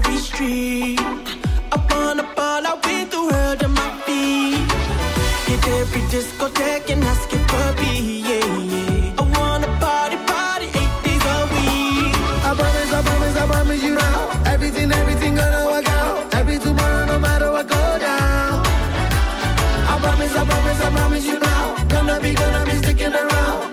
Every street. Up on a ball, I win the world on my feet. Hit every discotheque and ask it for me, yeah, yeah. I wanna party, party eight days a week. I promise, I promise, I promise you now. Everything, everything gonna work out. Every tomorrow, no matter what go down. I promise, I promise, I promise you now. Gonna be, gonna be sticking around.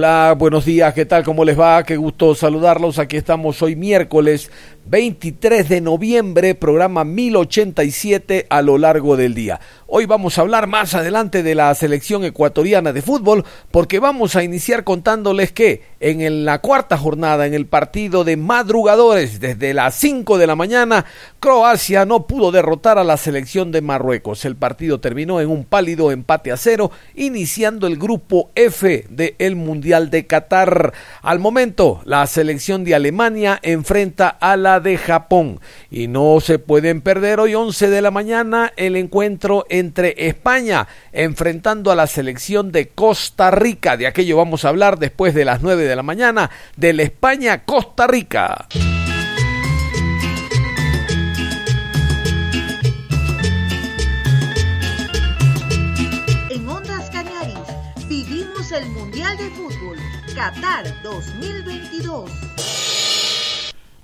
Hola, buenos días, ¿qué tal? ¿Cómo les va? Qué gusto saludarlos. Aquí estamos hoy miércoles 23 de noviembre, programa 1087 a lo largo del día. Hoy vamos a hablar más adelante de la selección ecuatoriana de fútbol porque vamos a iniciar contándoles que en la cuarta jornada, en el partido de madrugadores desde las 5 de la mañana, Croacia no pudo derrotar a la selección de Marruecos. El partido terminó en un pálido empate a cero, iniciando el grupo F del el Mundial de Qatar. Al momento, la selección de Alemania enfrenta a la de Japón y no se pueden perder hoy 11 de la mañana el encuentro en entre España enfrentando a la selección de Costa Rica. De aquello vamos a hablar después de las 9 de la mañana del España-Costa Rica. En Ondas Cañaris vivimos el Mundial de Fútbol Qatar 2022.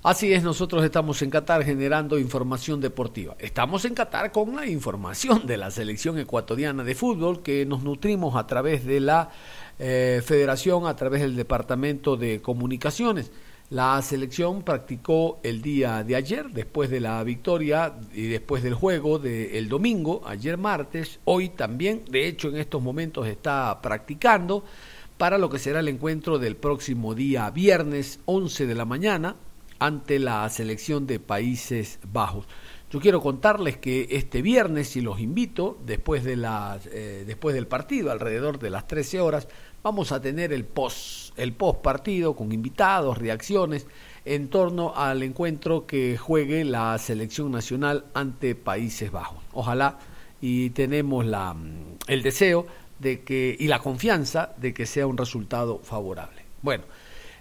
Así es, nosotros estamos en Qatar generando información deportiva. Estamos en Qatar con la información de la selección ecuatoriana de fútbol que nos nutrimos a través de la eh, federación, a través del departamento de comunicaciones. La selección practicó el día de ayer, después de la victoria y después del juego del domingo, ayer martes, hoy también, de hecho en estos momentos está practicando para lo que será el encuentro del próximo día viernes 11 de la mañana ante la selección de Países Bajos. Yo quiero contarles que este viernes, y los invito, después, de las, eh, después del partido, alrededor de las 13 horas, vamos a tener el post, el post partido con invitados, reacciones en torno al encuentro que juegue la selección nacional ante Países Bajos. Ojalá y tenemos la, el deseo de que y la confianza de que sea un resultado favorable. Bueno,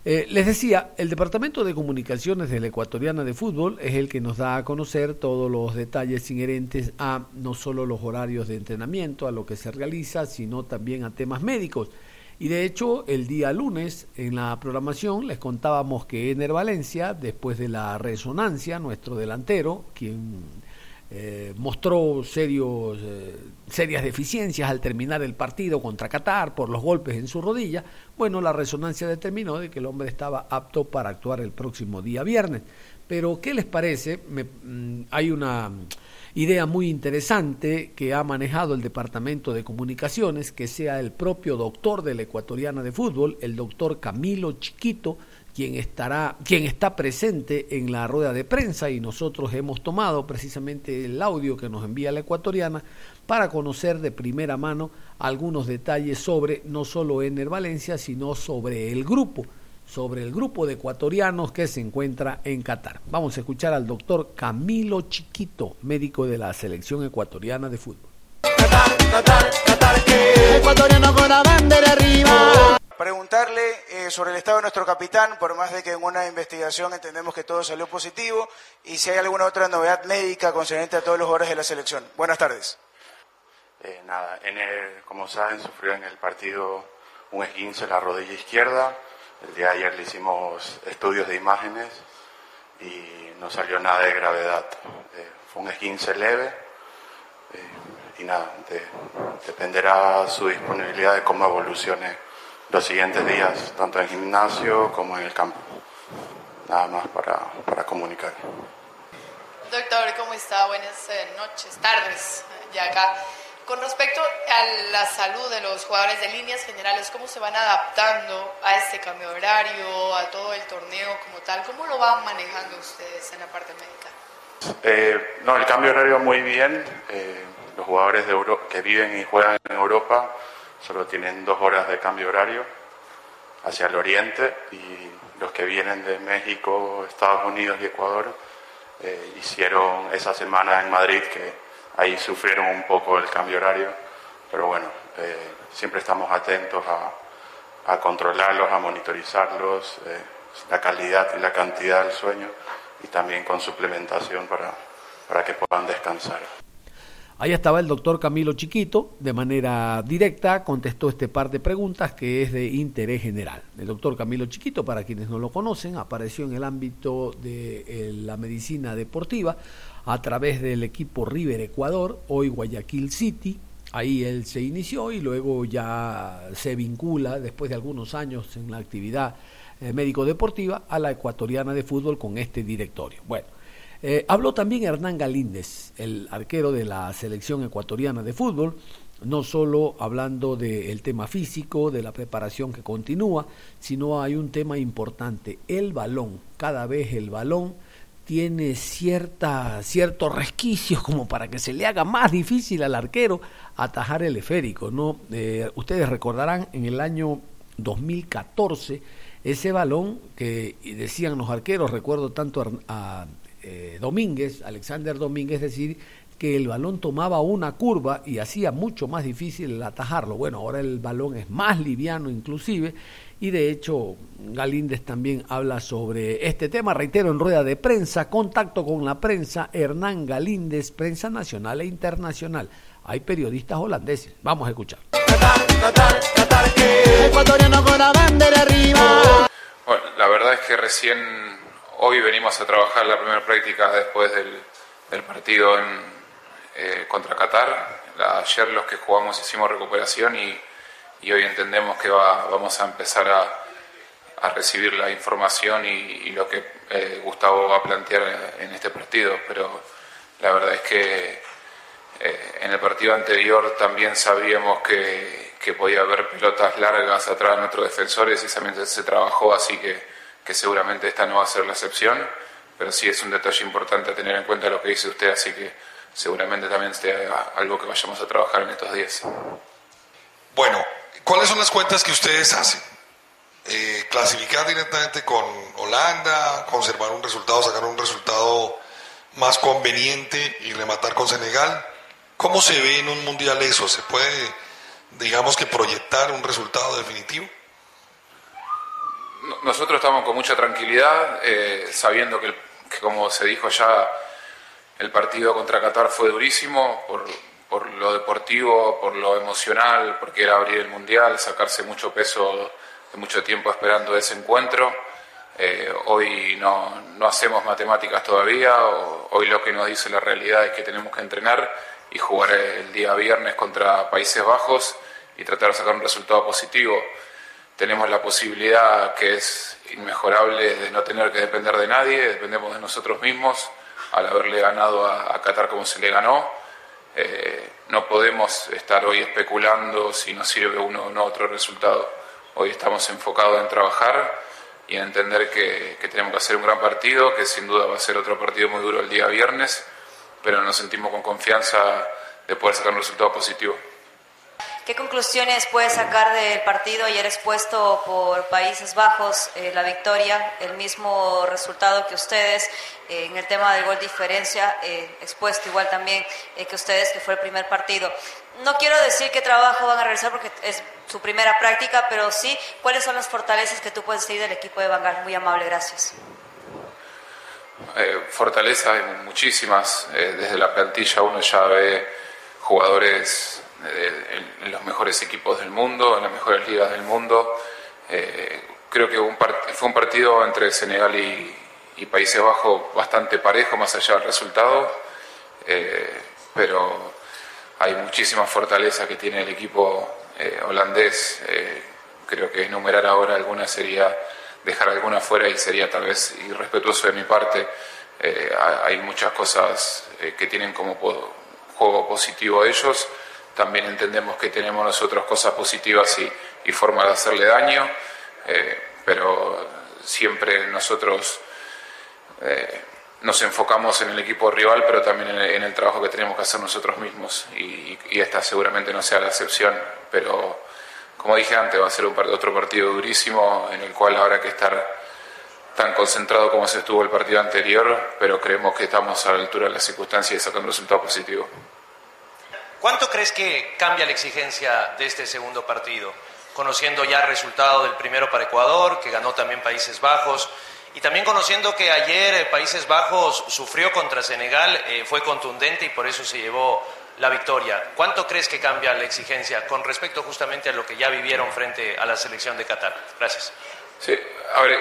eh, les decía, el Departamento de Comunicaciones de la Ecuatoriana de Fútbol es el que nos da a conocer todos los detalles inherentes a no solo los horarios de entrenamiento, a lo que se realiza, sino también a temas médicos. Y de hecho, el día lunes en la programación les contábamos que Ener Valencia, después de la resonancia, nuestro delantero, quien eh, mostró serios, eh, serias deficiencias al terminar el partido contra Qatar por los golpes en su rodilla, bueno, la resonancia determinó de que el hombre estaba apto para actuar el próximo día viernes. Pero, ¿qué les parece? Mm, hay una idea muy interesante que ha manejado el Departamento de Comunicaciones, que sea el propio doctor de la ecuatoriana de fútbol, el doctor Camilo Chiquito, quien estará, está presente en la rueda de prensa y nosotros hemos tomado precisamente el audio que nos envía la ecuatoriana para conocer de primera mano algunos detalles sobre no solo Ener Valencia, sino sobre el grupo, sobre el grupo de ecuatorianos que se encuentra en Qatar. Vamos a escuchar al doctor Camilo Chiquito, médico de la selección ecuatoriana de fútbol. Ecuatoriano con la bandera arriba preguntarle eh, sobre el estado de nuestro capitán, por más de que en una investigación entendemos que todo salió positivo, y si hay alguna otra novedad médica concerniente a todos los jugadores de la selección. Buenas tardes. Eh, nada, en como saben, sufrió en el partido un esguince en la rodilla izquierda. El día de ayer le hicimos estudios de imágenes y no salió nada de gravedad. Eh, fue un esguince leve y nada, dependerá su disponibilidad de cómo evolucione los siguientes días, tanto en gimnasio como en el campo. Nada más para, para comunicar. Doctor, ¿cómo está? Buenas eh, noches, tardes, ya acá. Con respecto a la salud de los jugadores de líneas generales, ¿cómo se van adaptando a este cambio de horario, a todo el torneo como tal? ¿Cómo lo van manejando ustedes en la parte médica? Eh, no, el cambio de horario muy bien. Eh, los jugadores de Euro que viven y juegan en Europa solo tienen dos horas de cambio horario hacia el oriente y los que vienen de México, Estados Unidos y Ecuador eh, hicieron esa semana en Madrid que ahí sufrieron un poco el cambio horario, pero bueno, eh, siempre estamos atentos a, controlarlos, a monitorizarlos, eh, la calidad y la cantidad del sueño y también con suplementación para, para que puedan descansar. Ahí estaba el doctor Camilo Chiquito, de manera directa contestó este par de preguntas que es de interés general. El doctor Camilo Chiquito, para quienes no lo conocen, apareció en el ámbito de eh, la medicina deportiva a través del equipo River Ecuador, hoy Guayaquil City. Ahí él se inició y luego ya se vincula, después de algunos años en la actividad eh, médico-deportiva, a la ecuatoriana de fútbol con este directorio. Bueno. Eh, habló también Hernán Galíndez, el arquero de la selección ecuatoriana de fútbol, no solo hablando del tema físico, de la preparación que continúa, sino hay un tema importante, el balón. Cada vez el balón tiene cierta, ciertos resquicios como para que se le haga más difícil al arquero atajar el esférico. ¿no? Eh, ustedes recordarán en el año 2014 ese balón que decían los arqueros, recuerdo tanto a eh, Domínguez, Alexander Domínguez, decir que el balón tomaba una curva y hacía mucho más difícil el atajarlo. Bueno, ahora el balón es más liviano inclusive y de hecho Galíndez también habla sobre este tema, reitero, en rueda de prensa, contacto con la prensa, Hernán Galíndez, prensa nacional e internacional. Hay periodistas holandeses, vamos a escuchar. Bueno, la verdad es que recién Hoy venimos a trabajar la primera práctica después del, partido en, eh, contra Qatar. ayer los que jugamos hicimos recuperación y, hoy entendemos que vamos a empezar a, recibir la información y, lo que eh, Gustavo va a plantear en este partido. Pero la verdad es que eh, en el partido anterior también sabíamos que, que podía haber pelotas largas atrás de nuestros defensores y también se trabajó, así que que seguramente esta no va a ser la excepción, pero sí es un detalle importante a tener en cuenta lo que dice usted, así que seguramente también sea algo que vayamos a trabajar en estos días. Bueno, ¿cuáles son las cuentas que ustedes hacen? Eh, clasificar directamente con Holanda, conservar un resultado, sacar un resultado más conveniente y rematar con Senegal. ¿Cómo se ve en un mundial eso? ¿Se puede, digamos que, proyectar un resultado definitivo? Nosotros estamos con mucha tranquilidad, eh, sabiendo que, como se dijo ya, el partido contra Qatar fue durísimo por, lo deportivo, por lo emocional, porque era abrir el Mundial, sacarse mucho peso de mucho tiempo esperando ese encuentro. Eh, hoy no, hacemos matemáticas todavía, hoy lo que nos dice la realidad es que tenemos que entrenar y jugar el día viernes contra Países Bajos y tratar de sacar un resultado positivo tenemos la posibilidad que es inmejorable de no tener que depender de nadie, dependemos de nosotros mismos al haberle ganado a, Qatar como se le ganó. Eh, no podemos estar hoy especulando si nos sirve uno o no otro resultado. Hoy estamos enfocados en trabajar, y en entender que, que tenemos que hacer un gran partido, que sin duda va a ser otro partido muy duro el día viernes, pero nos sentimos con confianza de poder sacar un resultado positivo. ¿Qué conclusiones puede sacar del partido ayer expuesto por Países Bajos, eh, la victoria, el mismo resultado que ustedes eh, en el tema del gol diferencia, eh, expuesto igual también que ustedes, que fue el primer partido? No quiero decir qué trabajo van a realizar porque es su primera práctica, pero sí, ¿cuáles son las fortalezas que tú puedes seguir del equipo de Bangal? Muy amable, gracias. fortaleza hay muchísimas. desde la plantilla uno ya ve jugadores en, los mejores equipos del mundo, en las mejores ligas del mundo. Eh, creo que fue un partido entre Senegal y, Países Bajos bastante parejo, más allá del resultado, eh, pero hay muchísima fortaleza que tiene el equipo eh, holandés. creo que enumerar ahora alguna sería dejar alguna fuera y sería tal vez irrespetuoso de mi parte. hay muchas cosas que tienen como juego positivo ellos también entendemos que tenemos nosotros cosas positivas y, y formas de hacerle daño, eh, pero siempre nosotros eh, nos enfocamos en el equipo rival, pero también en el, trabajo que tenemos que hacer nosotros mismos y, esta seguramente no sea la excepción, pero como dije antes, va a ser un, otro partido durísimo en el cual habrá que estar tan concentrado como se estuvo el partido anterior, pero creemos que estamos a la altura de las circunstancias y sacando un resultado positivo. ¿Cuánto crees que cambia la exigencia de este segundo partido? Conociendo ya el resultado del primero para Ecuador, que ganó también Países Bajos, y también conociendo que ayer eh, Países Bajos sufrió contra Senegal, eh, fue contundente y por eso se llevó la victoria. ¿Cuánto crees que cambia la exigencia con respecto justamente a lo que ya vivieron frente a la selección de Qatar? Gracias. Sí, a ver,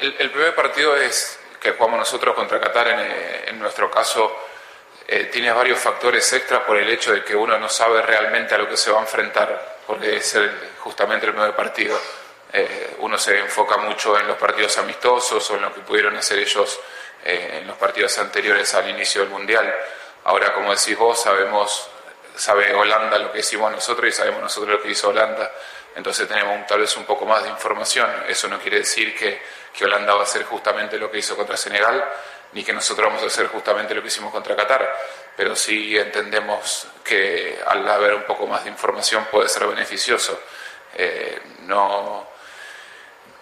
el, primer partido es que jugamos nosotros contra Qatar, en, eh, en nuestro caso eh, tiene varios factores extra por el hecho de que uno no sabe realmente a lo que se va a enfrentar, porque es justamente el nuevo partido. Eh, uno se enfoca mucho en los partidos amistosos o en lo que pudieron hacer ellos eh, en los partidos anteriores al inicio del Mundial. Ahora, como decís vos, sabemos, sabe Holanda lo que hicimos nosotros y sabemos nosotros lo que hizo Holanda. Entonces tenemos tal vez un poco más de información. Eso no quiere decir que, que Holanda va a hacer justamente lo que hizo contra Senegal, ni que nosotros vamos a hacer justamente lo que hicimos contra Qatar, pero sí entendemos que al haber un poco más de información puede ser beneficioso. Eh, no,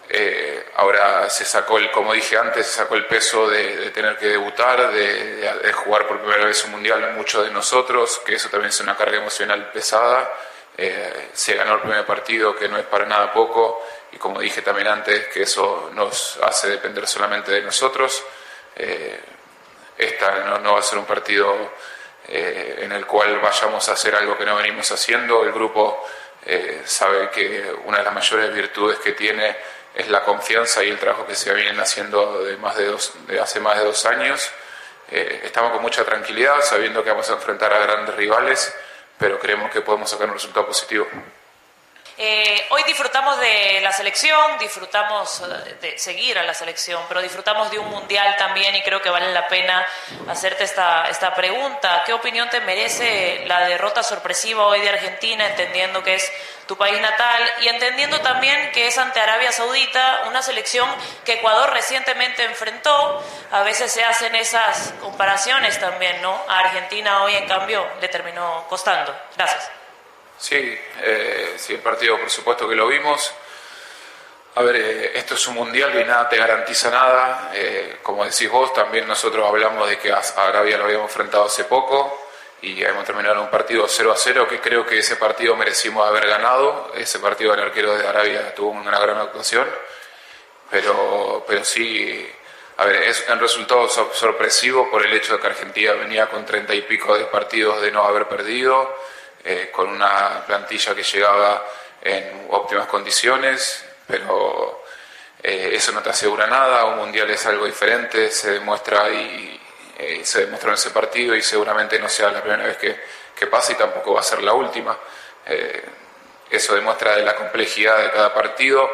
eh, ahora se sacó el, como dije antes, se sacó el peso de, tener que debutar, de, jugar por primera vez un mundial muchos de nosotros, que eso también es una carga emocional pesada. Eh, se ganó el primer partido, que no es para nada poco, y como dije también antes, que eso nos hace depender solamente de nosotros. Eh, esta no, va a ser un partido eh, en el cual vayamos a hacer algo que no venimos haciendo. El grupo eh, sabe que una de las mayores virtudes que tiene es la confianza y el trabajo que se vienen haciendo de, más de, dos, de hace más de dos años. estamos con mucha tranquilidad, sabiendo que vamos a enfrentar a grandes rivales, pero creemos que podemos sacar un resultado positivo. Eh, hoy disfrutamos de la selección, disfrutamos eh, de seguir a la selección, pero disfrutamos de un mundial también y creo que vale la pena hacerte esta, esta pregunta. ¿Qué opinión te merece la derrota sorpresiva hoy de Argentina, entendiendo que es tu país natal y entendiendo también que es ante Arabia Saudita, una selección que Ecuador recientemente enfrentó? A veces se hacen esas comparaciones también, ¿no? A Argentina hoy, en cambio, le terminó costando. Gracias. Sí, eh, sí, el partido por supuesto que lo vimos. A ver, eh, esto es un mundial y nada te garantiza nada. Eh, como decís vos, también nosotros hablamos de que Arabia lo habíamos enfrentado hace poco y hemos terminado un partido 0 a 0 que creo que ese partido merecimos haber ganado. Ese partido del arquero de Arabia tuvo una gran actuación, pero, pero sí, a ver, es un resultado sorpresivo por el hecho de que Argentina venía con treinta y pico de partidos de no haber perdido eh, con una plantilla que llegaba en óptimas condiciones, pero eh, eso no te asegura nada, un mundial es algo diferente, se demuestra y eh, se demostró en ese partido y seguramente no sea la primera vez que, que pasa y tampoco va a ser la última. eso demuestra de la complejidad de cada partido.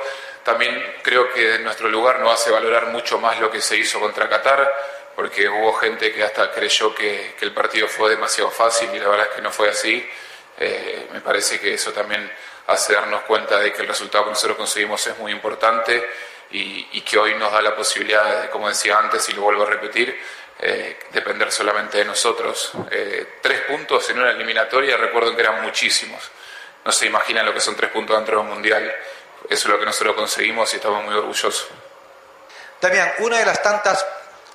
También creo que en nuestro lugar nos hace valorar mucho más lo que se hizo contra Qatar, porque hubo gente que hasta creyó que el partido fue demasiado fácil y la verdad es que no fue así. Eh, me parece que eso también hace darnos cuenta de que el resultado que nosotros conseguimos es muy importante y, que hoy nos da la posibilidad, de, como decía antes y lo vuelvo a repetir, eh, depender solamente de nosotros. Eh, tres puntos en una eliminatoria, recuerdo que eran muchísimos. No se imaginan lo que son tres puntos dentro de un mundial. Eso es lo que nosotros conseguimos y estamos muy orgullosos. Damián, una de las tantas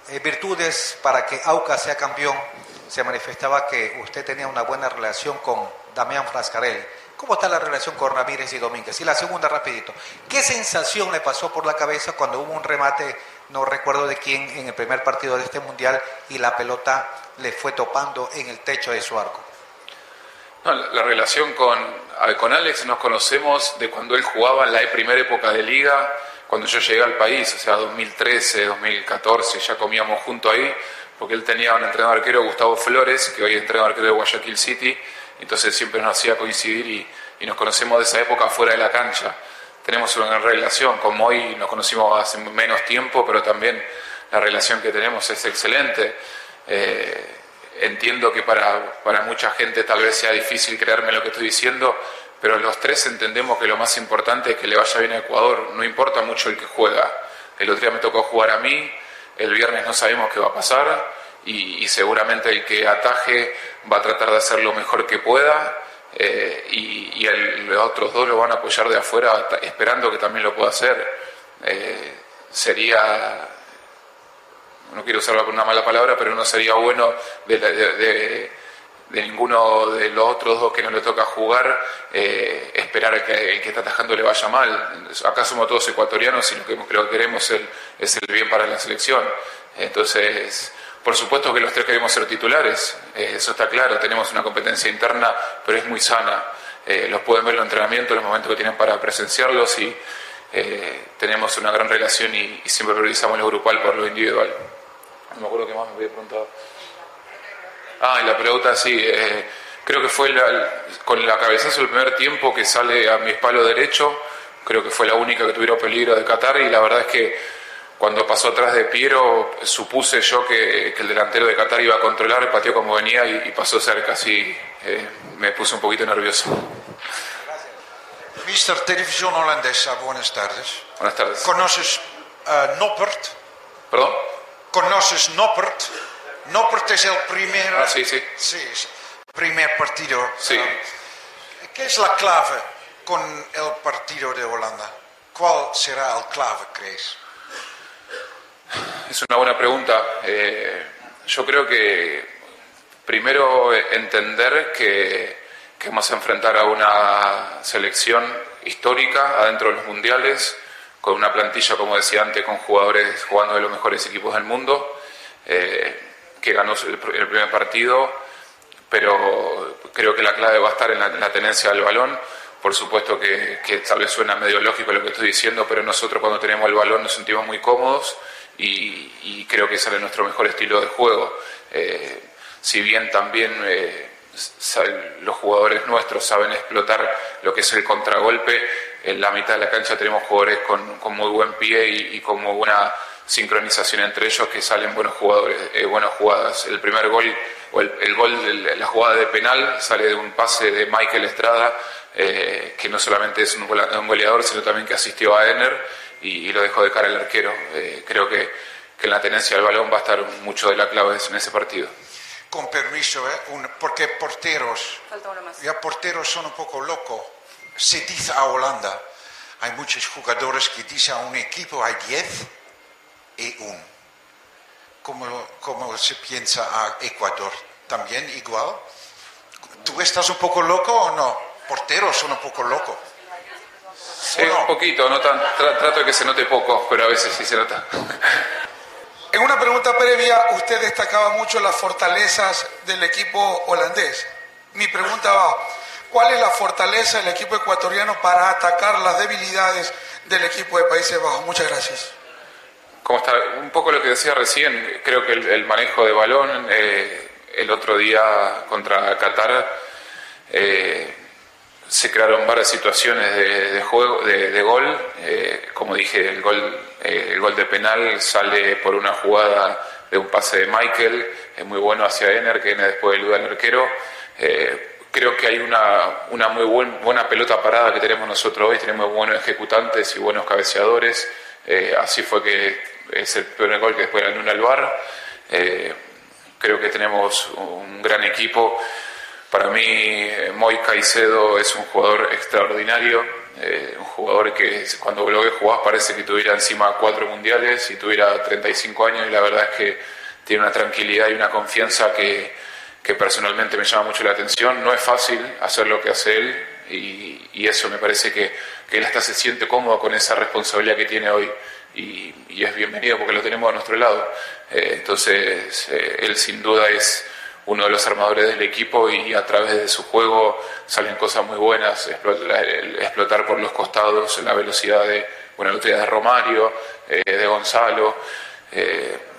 eh, virtudes para que AUCA sea campeón se manifestaba que usted tenía una buena relación con Damián Frascarelli. ¿Cómo está la relación con Ramírez y Domínguez? Y la segunda, rapidito, ¿qué sensación le pasó por la cabeza cuando hubo un remate, no recuerdo de quién, en el primer partido de este mundial y la pelota le fue topando en el techo de su arco? la, relación con, con Alex nos conocemos de cuando él jugaba en la primera época de liga, cuando yo llegué al país, o sea, 2013, 2014, ya comíamos junto ahí, porque él tenía un entrenador arquero, Gustavo Flores, que hoy es entrenador arquero de Guayaquil City, entonces siempre nos hacía coincidir y, nos conocemos de esa época fuera de la cancha. Tenemos una gran relación, como hoy nos conocimos hace menos tiempo, pero también la relación que tenemos es excelente. Eh, entiendo que para, para mucha gente tal vez sea difícil creerme lo que estoy diciendo, pero los tres entendemos que lo más importante es que le vaya bien a Ecuador, no importa mucho el que juega. El otro día me tocó jugar a mí, el viernes no sabemos qué va a pasar y, seguramente el que ataje va a tratar de hacer lo mejor que pueda eh, y, los otros dos lo van a apoyar de afuera esperando que también lo pueda hacer. Eh, sería, no quiero usar una mala palabra, pero no sería bueno de, ninguno de los otros dos que no le toca jugar eh, esperar que el que está atajando le vaya mal. Acá somos todos ecuatorianos y lo que, que queremos es el, es el bien para la selección. Entonces, por supuesto que los tres queremos ser titulares, eh, eso está claro, tenemos una competencia interna, pero es muy sana. Eh, los pueden ver en los entrenamientos, en los momentos que tienen para presenciarlos y eh, tenemos una gran relación y, siempre priorizamos lo grupal por lo individual. No me acuerdo qué más me había preguntado. Ah, y la pregunta sí, creo que fue con la cabezazo el primer tiempo que sale a mi espaldo derecho, creo que fue la única que tuvieron peligro de Qatar y la verdad es que cuando pasó atrás de Piero, supuse yo que, el delantero de Qatar iba a controlar, pateó como venía y, pasó cerca, así eh, me puse un poquito nervioso. Mister Televisión Holandesa, buenas tardes. Buenas tardes. ¿Conoces uh, Noppert? ¿Perdón? ¿Conoces Noppert? Noppert es el primer... Ah, sí, sí. Sí, primer partido. Sí. ¿Qué es la clave con el partido de Holanda? ¿Cuál será el clave, crees? Es una buena pregunta. Eh, yo creo que primero entender que, vamos a enfrentar a una selección histórica adentro de los mundiales, con una plantilla, como decía antes, con jugadores jugando de los mejores equipos del mundo, eh, que ganó el, primer partido, pero creo que la clave va a estar en la, tenencia del balón. Por supuesto que, que tal vez suena medio lógico lo que estoy diciendo, pero nosotros cuando tenemos el balón nos sentimos muy cómodos y, creo que sale nuestro mejor estilo de juego. Eh, si bien también eh, los jugadores nuestros saben explotar lo que es el contragolpe, en la mitad de la cancha tenemos jugadores con, muy buen pie y, con muy buena sincronización entre ellos que salen buenos jugadores, eh, buenas jugadas. El primer gol, o el, gol, la jugada de penal sale de un pase de Michael Estrada, que no solamente es un goleador, sino también que asistió a Ener y, lo dejó de cara el arquero. Eh, creo que, que, en la tenencia del balón va a estar mucho de la clave en ese partido. Con permiso, ¿eh? porque porteros, ya porteros son un poco locos. Se dice a Holanda, hay muchos jugadores que dicen a un equipo hay 10 y 1. ¿Cómo, ¿Cómo se piensa a Ecuador? ¿También igual? ¿Tú estás un poco loco o no? Porteros son un poco locos. Sí, un poquito, no tan, trato de que se note poco, pero a veces sí se nota. En una pregunta previa, usted destacaba mucho las fortalezas del equipo holandés. Mi pregunta va, ¿cuál es la fortaleza del equipo ecuatoriano para atacar las debilidades del equipo de Países Bajos? Muchas gracias. Como está, un poco lo que decía recién, creo que el, manejo de balón, eh, el otro día contra Qatar, eh, se crearon varias situaciones de, juego, de, gol. Eh, como dije, el gol, eh, el gol de penal sale por una jugada de un pase de Michael, es muy bueno hacia Ener, que viene después de del arquero. Eh, creo que hay una, una muy buena pelota parada que tenemos nosotros hoy, tenemos buenos ejecutantes y buenos cabeceadores. Eh, así fue que es el primer gol que después ganó al bar. Creo que tenemos un gran equipo. Para mí, Moy Caicedo es un jugador extraordinario, eh, un jugador que cuando lo ves jugar parece que tuviera encima cuatro mundiales y tuviera 35 años y la verdad es que tiene una tranquilidad y una confianza que, que personalmente me llama mucho la atención. No es fácil hacer lo que hace él y, y eso me parece que, que él hasta se siente cómodo con esa responsabilidad que tiene hoy y, es bienvenido porque lo tenemos a nuestro lado. Eh, entonces, eh, él sin duda es uno de los armadores del equipo y a través de su juego salen cosas muy buenas, explotar por los costados, la velocidad de, bueno, la de Romario, eh, de Gonzalo.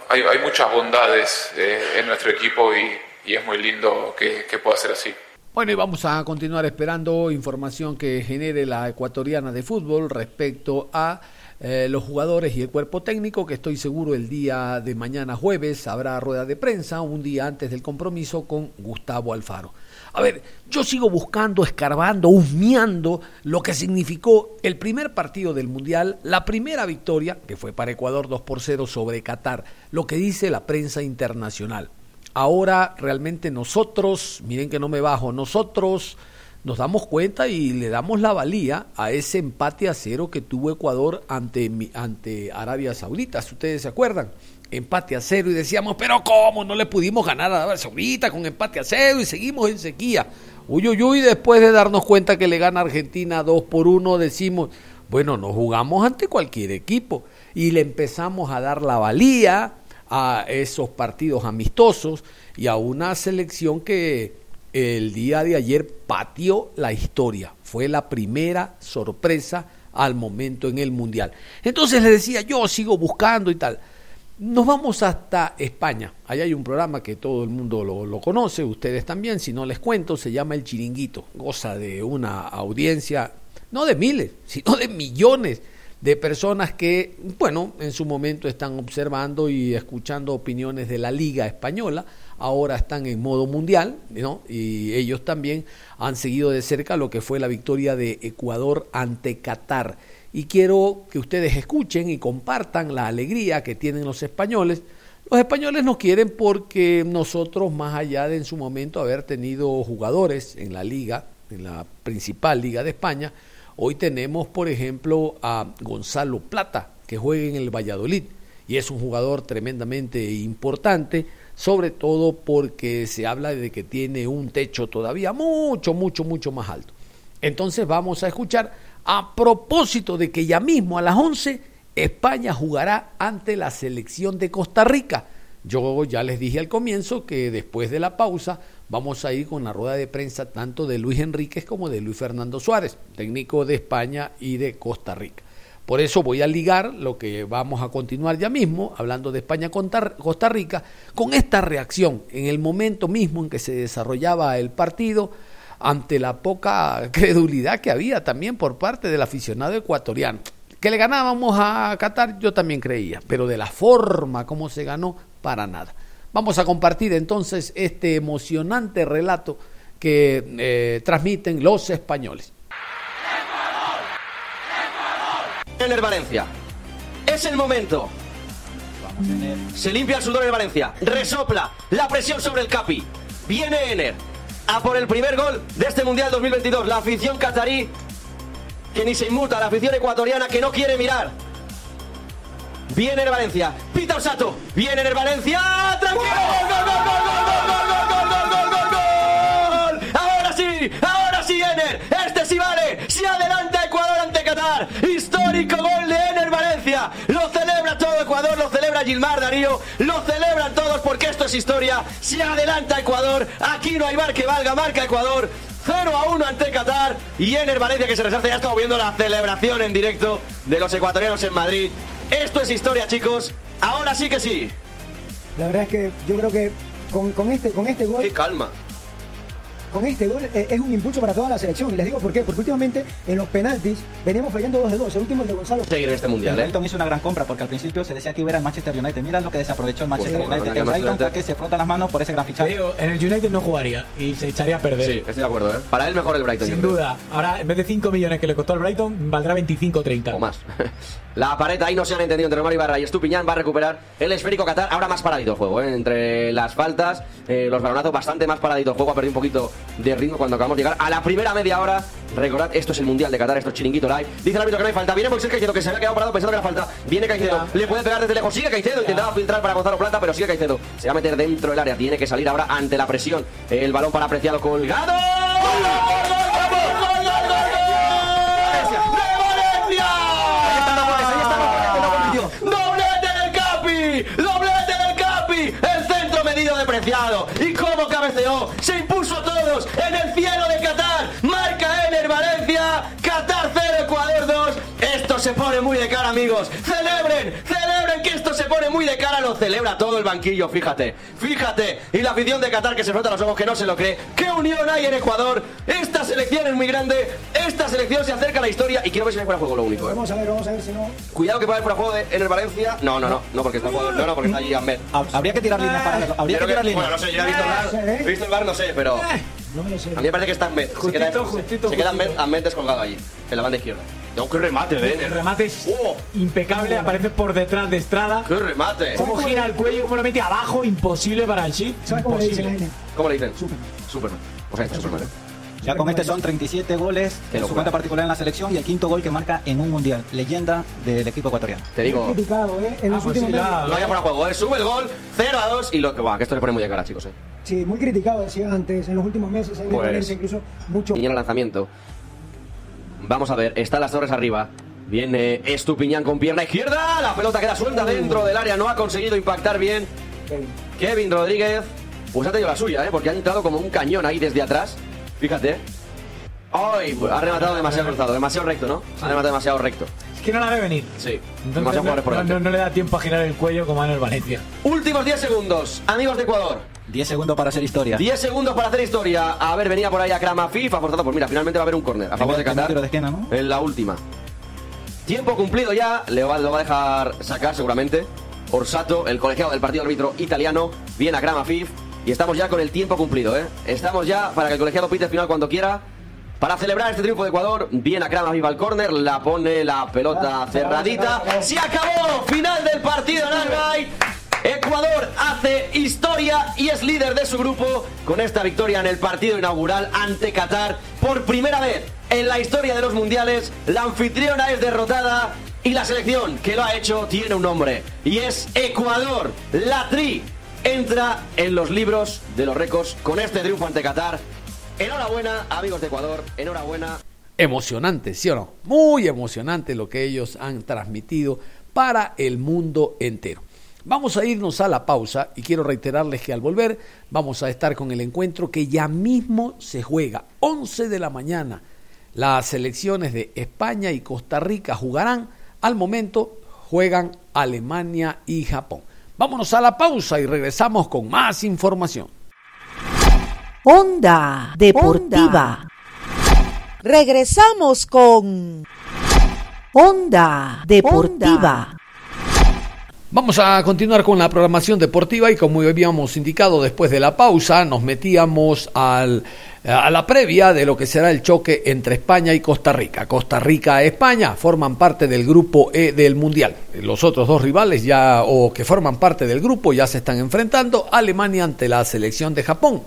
Hay, hay, muchas bondades en nuestro equipo y, es muy lindo que pueda ser así. Bueno, y vamos a continuar esperando información que genere la ecuatoriana de fútbol respecto a eh, los jugadores y el cuerpo técnico, que estoy seguro el día de mañana jueves habrá rueda de prensa, un día antes del compromiso con Gustavo Alfaro. A ver, yo sigo buscando, escarbando, husmeando lo que significó el primer partido del Mundial, la primera victoria, que fue para Ecuador 2 por 0 sobre Qatar, lo que dice la prensa internacional. Ahora realmente nosotros, miren que no me bajo, nosotros nos damos cuenta y le damos la valía a ese empate a cero que tuvo Ecuador ante, ante Arabia Saudita, si ustedes se acuerdan. Empate a cero y decíamos, pero ¿cómo? No le pudimos ganar a Arabia Saudita con empate a cero y seguimos en sequía. Uy, uy, uy, después de darnos cuenta que le gana Argentina 2 por 1, decimos, bueno, nos jugamos ante cualquier equipo y le empezamos a dar la valía a esos partidos amistosos y a una selección que el día de ayer pateó la historia. Fue la primera sorpresa al momento en el Mundial. Entonces le decía, yo sigo buscando y tal. Nos vamos hasta España. Allá hay un programa que todo el mundo lo, lo, conoce, ustedes también, si no les cuento, se llama El Chiringuito. Goza de una audiencia, no de miles, sino de millones de personas que, bueno, en su momento están observando y escuchando opiniones de la Liga Española ahora están en modo mundial, ¿no? Y ellos también han seguido de cerca lo que fue la victoria de Ecuador ante Qatar. Y quiero que ustedes escuchen y compartan la alegría que tienen los españoles. Los españoles nos quieren porque nosotros, más allá de en su momento haber tenido jugadores en la liga, en la principal liga de España, hoy tenemos, por ejemplo, a Gonzalo Plata, que juega en el Valladolid y es un jugador tremendamente importante sobre todo porque se habla de que tiene un techo todavía mucho, mucho, mucho más alto. Entonces vamos a escuchar a propósito de que ya mismo a las 11 España jugará ante la selección de Costa Rica. Yo ya les dije al comienzo que después de la pausa vamos a ir con la rueda de prensa tanto de Luis Enríquez como de Luis Fernando Suárez, técnico de España y de Costa Rica. Por eso voy a ligar lo que vamos a continuar ya mismo, hablando de España-Costa Rica, con esta reacción en el momento mismo en que se desarrollaba el partido ante la poca credulidad que había también por parte del aficionado ecuatoriano. Que le ganábamos a Qatar, yo también creía, pero de la forma como se ganó, para nada. Vamos a compartir entonces este emocionante relato que eh, transmiten los españoles. el Valencia. Es el momento. Se limpia el sudor en Valencia. Resopla la presión sobre el Capi. Viene Ener a por el primer gol de este Mundial 2022. La afición catarí que ni se inmuta. La afición ecuatoriana que no quiere mirar. Viene el Valencia. Pita Osato. Viene el Valencia. ¡Tranquilo! Ahora sí, ahora sí, Ener. Este sí vale. Se adelanta Ecuador ante Qatar. Histórico gol de Ener Valencia. Lo celebra todo Ecuador, lo celebra Gilmar Darío, lo celebran todos porque esto es historia. Se adelanta Ecuador. Aquí no hay mar que valga, marca Ecuador. 0 a 1 ante Qatar y Ener Valencia que se resarce. Ya estamos viendo la celebración en directo de los ecuatorianos en Madrid. Esto es historia, chicos. Ahora sí que sí. La verdad es que yo creo que con, con este, con este gol. Qué calma. Con este gol eh, es un impulso para toda la selección. Y les digo por qué, porque últimamente en los penaltis veníamos fallando dos de dos. El último el de Gonzalo. Seguir en este mundial, El ¿eh? Brighton hizo una gran compra porque al principio se decía que iba a ir al Manchester United. Mira lo que desaprovechó el Manchester Pues, United. bueno, El el Brighton Manchester porque se frota las manos por ese gran fichaje. digo, en el United no jugaría y se echaría a perder. Sí, estoy de acuerdo, ¿eh? Para él mejor el Brighton. Sin duda. Ahora, en vez de 5 millones que le costó al Brighton, valdrá 25 o 30. O más. La pared ahí no se han entendido entre Omar Ibarra y Estupiñán. Va a recuperar el esférico Qatar. Ahora más paradito el juego, ¿eh? Entre las faltas, eh, los balonazos, bastante más paradito el juego. Ha perdido un poquito de ritmo cuando acabamos de llegar a la primera media hora. Recordad, esto es el Mundial de Qatar, esto es chiringuito live. Dice el árbitro que no hay falta. Viene Moisés Caicedo, que se había quedado parado pensando que era falta. Viene Caicedo, le puede pegar desde lejos. Sigue Caicedo, intentaba filtrar para Gonzalo Plata, pero sigue Caicedo. Se va a meter dentro del área. Tiene que salir ahora ante la presión. El balón para apreciado colgado. ¡Doblete del Capi! ¿Y cómo cabeceó? Se impuso a todos en el cielo de Qatar. Marca Ener Valencia. Qatar 0, Ecuador 2. Esto se pone muy de cara, amigos. ¡Celebren! ¡Celebren que esto se pone muy de cara! Lo celebra todo el banquillo, fíjate. Fíjate. Y la afición de Qatar que se frota los ojos, que no se lo cree. ¿Qué unión hay en Ecuador? Esta selección es muy grande. Esta selección se acerca a la historia. Y quiero ver si hay fuera juego lo único. ¿eh? Vamos a ver, vamos a ver si no. Cuidado que puede haber fuera de juego de- en el Valencia. No, no, no, no, porque está jugando. No, no, porque está allí Ahmed. Habría que tirar líneas para. Habría que tirar líneas. Bueno, no sé, yo he visto el bar. He visto el bar, no sé, pero. No me lo sé. A mí me parece que está Ahmed. Se queda, Justito, justito, se queda. Ahmed, Ahmed descolgado allí, en la banda izquierda. No, qué remate, El Vener. remate es impecable, aparece por detrás de Estrada. ¡Qué remate! Cómo gira el cuello, cómo lo mete abajo, imposible para el chip. ¿Sabes cómo le dicen? ¿Cómo le dicen? Superman. O sea, Superman. Ya con este son 37 goles en su cuenta particular en la selección y el quinto gol que marca en un mundial. Leyenda del equipo ecuatoriano. Te digo. Muy criticado, ¿eh? En los pues últimos sí, No fuera de juego, ¿eh? Sube el gol, 0 a 2 y lo que va, que esto le pone muy de cara, chicos, ¿eh? Sí, muy criticado, decía antes. En los últimos meses, en Pues- incluso mucho. Al lanzamiento. Vamos a ver, están las torres arriba. Viene Estupiñán con pierna izquierda. La pelota queda suelta dentro del área. No ha conseguido impactar bien. Kevin Rodríguez. Pues ha tenido la suya, ¿eh? Porque ha entrado como un cañón ahí desde atrás. Fíjate. ¡Ay! Pues ha rematado demasiado cruzado, demasiado recto, ¿no? Ha rematado demasiado recto. Es que no la ve venir. Sí. Entonces, demasiado no, por no- no- no le da tiempo a girar el cuello como en el Valencia. Últimos 10 segundos, amigos de Ecuador. 10 segundos para hacer historia. 10 segundos para hacer historia. A ver, venía por ahí a Krama FIFA forzado. Pues mira, finalmente va a haber un córner a favor de Qatar. de esquina, ¿no? En la última. Tiempo cumplido ya. Le va, lo va a dejar sacar seguramente. Orsato, el colegiado del partido árbitro italiano, viene a Grama Fif. Y estamos ya con el tiempo cumplido, ¿eh? Estamos ya para que el colegiado pite el final cuando quiera. Para celebrar este triunfo de Ecuador, viene a Krama Fif al córner, la pone la pelota cerradita. ¡Se acabó! Final del partido en. Ecuador hace historia y es líder de su grupo con esta victoria en el partido inaugural ante Qatar. Por primera vez en la historia de los mundiales, la anfitriona es derrotada y la selección que lo ha hecho tiene un nombre y es Ecuador. La Tri entra en los libros de los récords con este triunfo ante Qatar. Enhorabuena, amigos de Ecuador, enhorabuena. Emocionante, ¿sí o no? Muy emocionante lo que ellos han transmitido para el mundo entero. Vamos a irnos a la pausa y quiero reiterarles que al volver vamos a estar con el encuentro que ya mismo se juega, 11 de la mañana. Las selecciones de España y Costa Rica jugarán. Al momento juegan Alemania y Japón. Vámonos a la pausa y regresamos con más información. Onda Deportiva. Regresamos con Onda Deportiva. Vamos a continuar con la programación deportiva y como habíamos indicado después de la pausa, nos metíamos al, a la previa de lo que será el choque entre España y Costa Rica. Costa Rica e España forman parte del grupo E del Mundial. Los otros dos rivales ya o que forman parte del grupo ya se están enfrentando. Alemania ante la selección de Japón.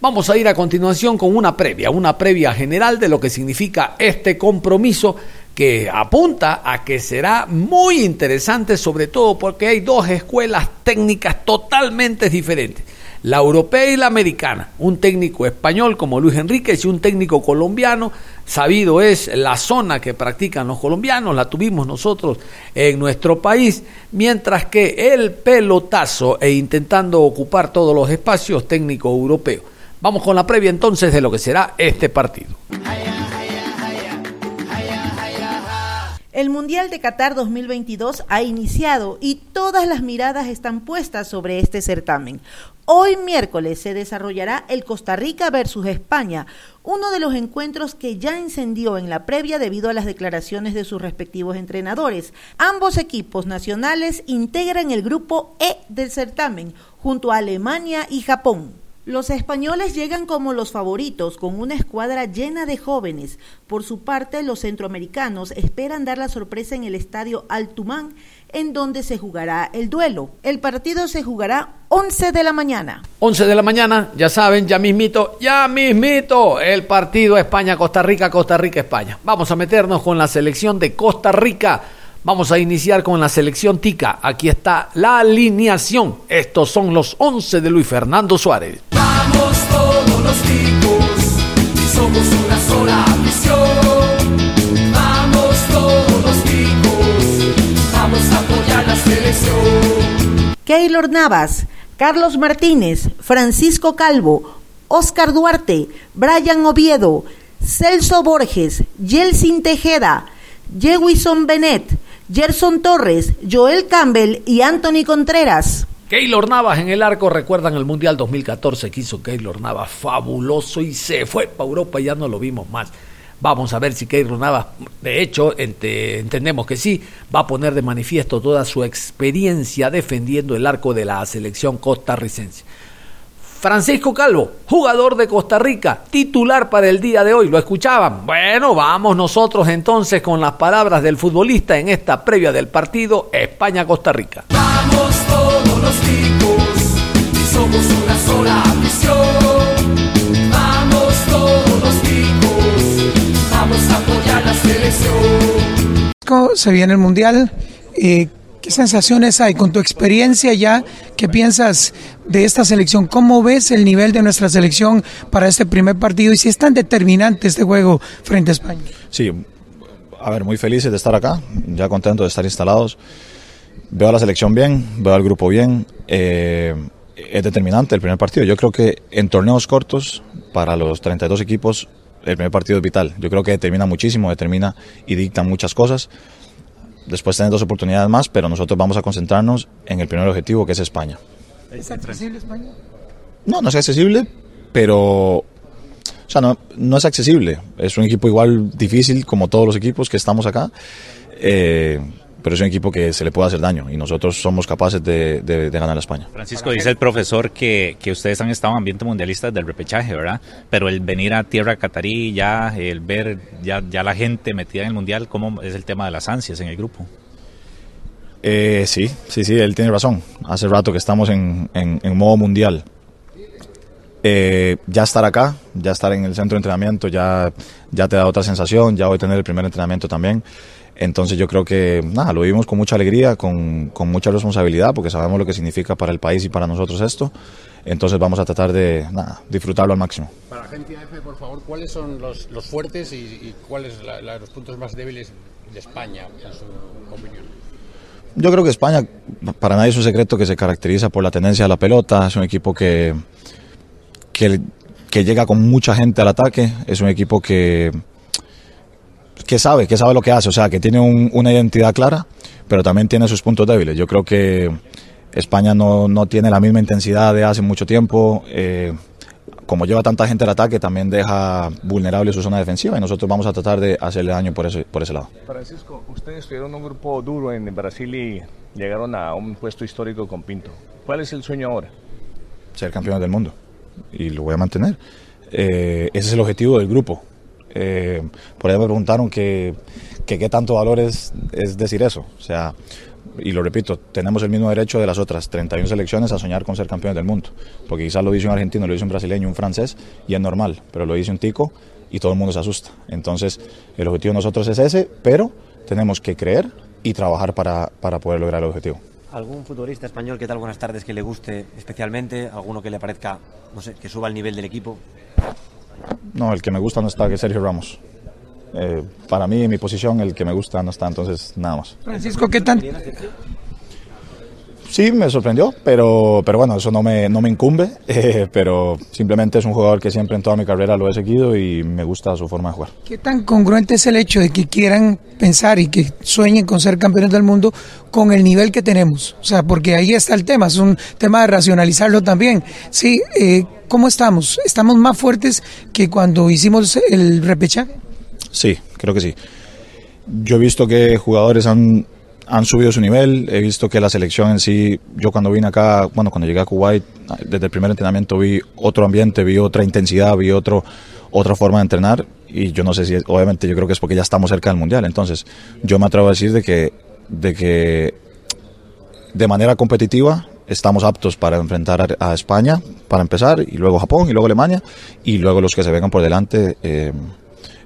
Vamos a ir a continuación con una previa, una previa general de lo que significa este compromiso que apunta a que será muy interesante, sobre todo porque hay dos escuelas técnicas totalmente diferentes. La europea y la americana. Un técnico español como Luis Enríquez y un técnico colombiano. Sabido es la zona que practican los colombianos, la tuvimos nosotros en nuestro país, mientras que el pelotazo e intentando ocupar todos los espacios técnico europeo. Vamos con la previa entonces de lo que será este partido. El Mundial de Qatar 2022 ha iniciado y todas las miradas están puestas sobre este certamen. Hoy miércoles se desarrollará el Costa Rica versus España, uno de los encuentros que ya encendió en la previa debido a las declaraciones de sus respectivos entrenadores. Ambos equipos nacionales integran el grupo E del certamen, junto a Alemania y Japón. Los españoles llegan como los favoritos, con una escuadra llena de jóvenes. Por su parte, los centroamericanos esperan dar la sorpresa en el estadio Altumán, en donde se jugará el duelo. El partido se jugará 11 de la mañana. 11 de la mañana, ya saben, ya mismito, ya mismito, el partido España-Costa Rica, Costa Rica-España. Vamos a meternos con la selección de Costa Rica. Vamos a iniciar con la selección tica. Aquí está la alineación. Estos son los 11 de Luis Fernando Suárez. Vamos todos los ticos, somos una sola misión. Vamos todos los ticos, vamos a apoyar la selección. Keylor Navas, Carlos Martínez, Francisco Calvo, Oscar Duarte, Brian Oviedo, Celso Borges, Yelsin Tejeda, Jewison Benet, Gerson Torres, Joel Campbell y Anthony Contreras. Keylor Navas en el arco, recuerdan el Mundial 2014 que hizo Keylor Navas, fabuloso y se fue para Europa y ya no lo vimos más. Vamos a ver si Keylor Navas, de hecho, ente- entendemos que sí, va a poner de manifiesto toda su experiencia defendiendo el arco de la selección costarricense. Francisco Calvo, jugador de Costa Rica, titular para el día de hoy. ¿Lo escuchaban? Bueno, vamos nosotros entonces con las palabras del futbolista en esta previa del partido España-Costa Rica. Vamos todos los ticos, somos una sola misión. Vamos todos los ticos, vamos a apoyar la selección. Se viene el Mundial. eh, ¿Qué sensaciones hay con tu experiencia ya? ¿Qué piensas de esta selección? ¿Cómo ves el nivel de nuestra selección para este primer partido? Y si es tan determinante este juego frente a España. Sí, a ver, muy felices de estar acá, ya contentos de estar instalados. Veo a la selección bien, veo al grupo bien. eh, es determinante el primer partido. Yo creo que en torneos cortos, para los 32 equipos, el primer partido es vital. Yo creo que determina muchísimo, determina y dicta muchas cosas. Después tienen dos oportunidades más, pero nosotros vamos a concentrarnos en el primer objetivo, que es España. ¿Es accesible España? No, no es accesible, pero. O sea, no, no es accesible. Es un equipo igual difícil como todos los equipos que estamos acá. eh, pero es un equipo que se le puede hacer daño y nosotros somos capaces de, de- de ganar a España. Francisco, dice el profesor que, que ustedes han estado en ambiente mundialista desde el repechaje, ¿verdad? Pero el venir a tierra catarí, ya el ver ya, ya la gente metida en el mundial, ¿cómo es el tema de las ansias en el grupo? Eh, sí, sí, sí, él tiene razón. Hace rato que estamos en, en- en modo mundial. Eh, ya estar acá, ya estar en el centro de entrenamiento, ya, ya te da otra sensación, ya voy a tener el primer entrenamiento también. Entonces yo creo que nada, lo vivimos con mucha alegría, con, con mucha responsabilidad, porque sabemos lo que significa para el país y para nosotros esto. Entonces vamos a tratar de nada, disfrutarlo al máximo. Para la gente AF, por favor, ¿cuáles son los, los fuertes y, y cuáles la- los puntos más débiles de España, en su opinión? Yo creo que España, para nadie es un secreto que se caracteriza por la tendencia a la pelota, es un equipo que, que, que llega con mucha gente al ataque, es un equipo que, que sabe, que sabe lo que hace, o sea, que tiene un- una identidad clara, pero también tiene sus puntos débiles. Yo creo que España no, no tiene la misma intensidad de hace mucho tiempo. eh, como lleva tanta gente al ataque, también deja vulnerable su zona defensiva y nosotros vamos a tratar de hacerle daño por ese, por ese lado. Francisco, ustedes tuvieron un grupo duro en Brasil y llegaron a un puesto histórico con Pinto. ¿Cuál es el sueño ahora? ser campeones del mundo y lo voy a mantener. Eh, ese es el objetivo del grupo. Eh, por ahí me preguntaron que, que qué tanto valor es, es decir eso. O sea, y lo repito, tenemos el mismo derecho de las otras 31 selecciones a soñar con ser campeones del mundo. Porque quizás lo dice un argentino, lo dice un brasileño, un francés, y es normal, pero lo dice un tico y todo el mundo se asusta. Entonces, el objetivo de nosotros es ese, pero tenemos que creer y trabajar para, para poder lograr el objetivo. ¿Algún futbolista español, qué tal? Buenas tardes, que le guste especialmente? ¿Alguno que le parezca, no sé, que suba el nivel del equipo? No, el que me gusta no está, que Sergio Ramos. Eh, para mí, mi posición, el que me gusta no está, entonces nada más. Francisco, ¿qué tan, Sí, me sorprendió, pero, pero bueno, eso no me, no me incumbe, eh, pero simplemente es un jugador que siempre en toda mi carrera lo he seguido y me gusta su forma de jugar. ¿Qué tan congruente es el hecho de que quieran pensar y que sueñen con ser campeones del mundo con el nivel que tenemos? O sea, porque ahí está el tema, es un tema de racionalizarlo también. Sí, eh, ¿cómo estamos? ¿Estamos más fuertes que cuando hicimos el repechaje? Sí, creo que sí. Yo he visto que jugadores han han subido su nivel. He visto que la selección en sí, yo cuando vine acá, bueno, cuando llegué a Kuwait, desde el primer entrenamiento vi otro ambiente, vi otra intensidad, vi otro, otra forma de entrenar. Y yo no sé si, obviamente, yo creo que es porque ya estamos cerca del mundial. Entonces, yo me atrevo a decir de que, de que de manera competitiva estamos aptos para enfrentar a, España, para empezar, y luego Japón, y luego Alemania, y luego los que se vengan por delante eh,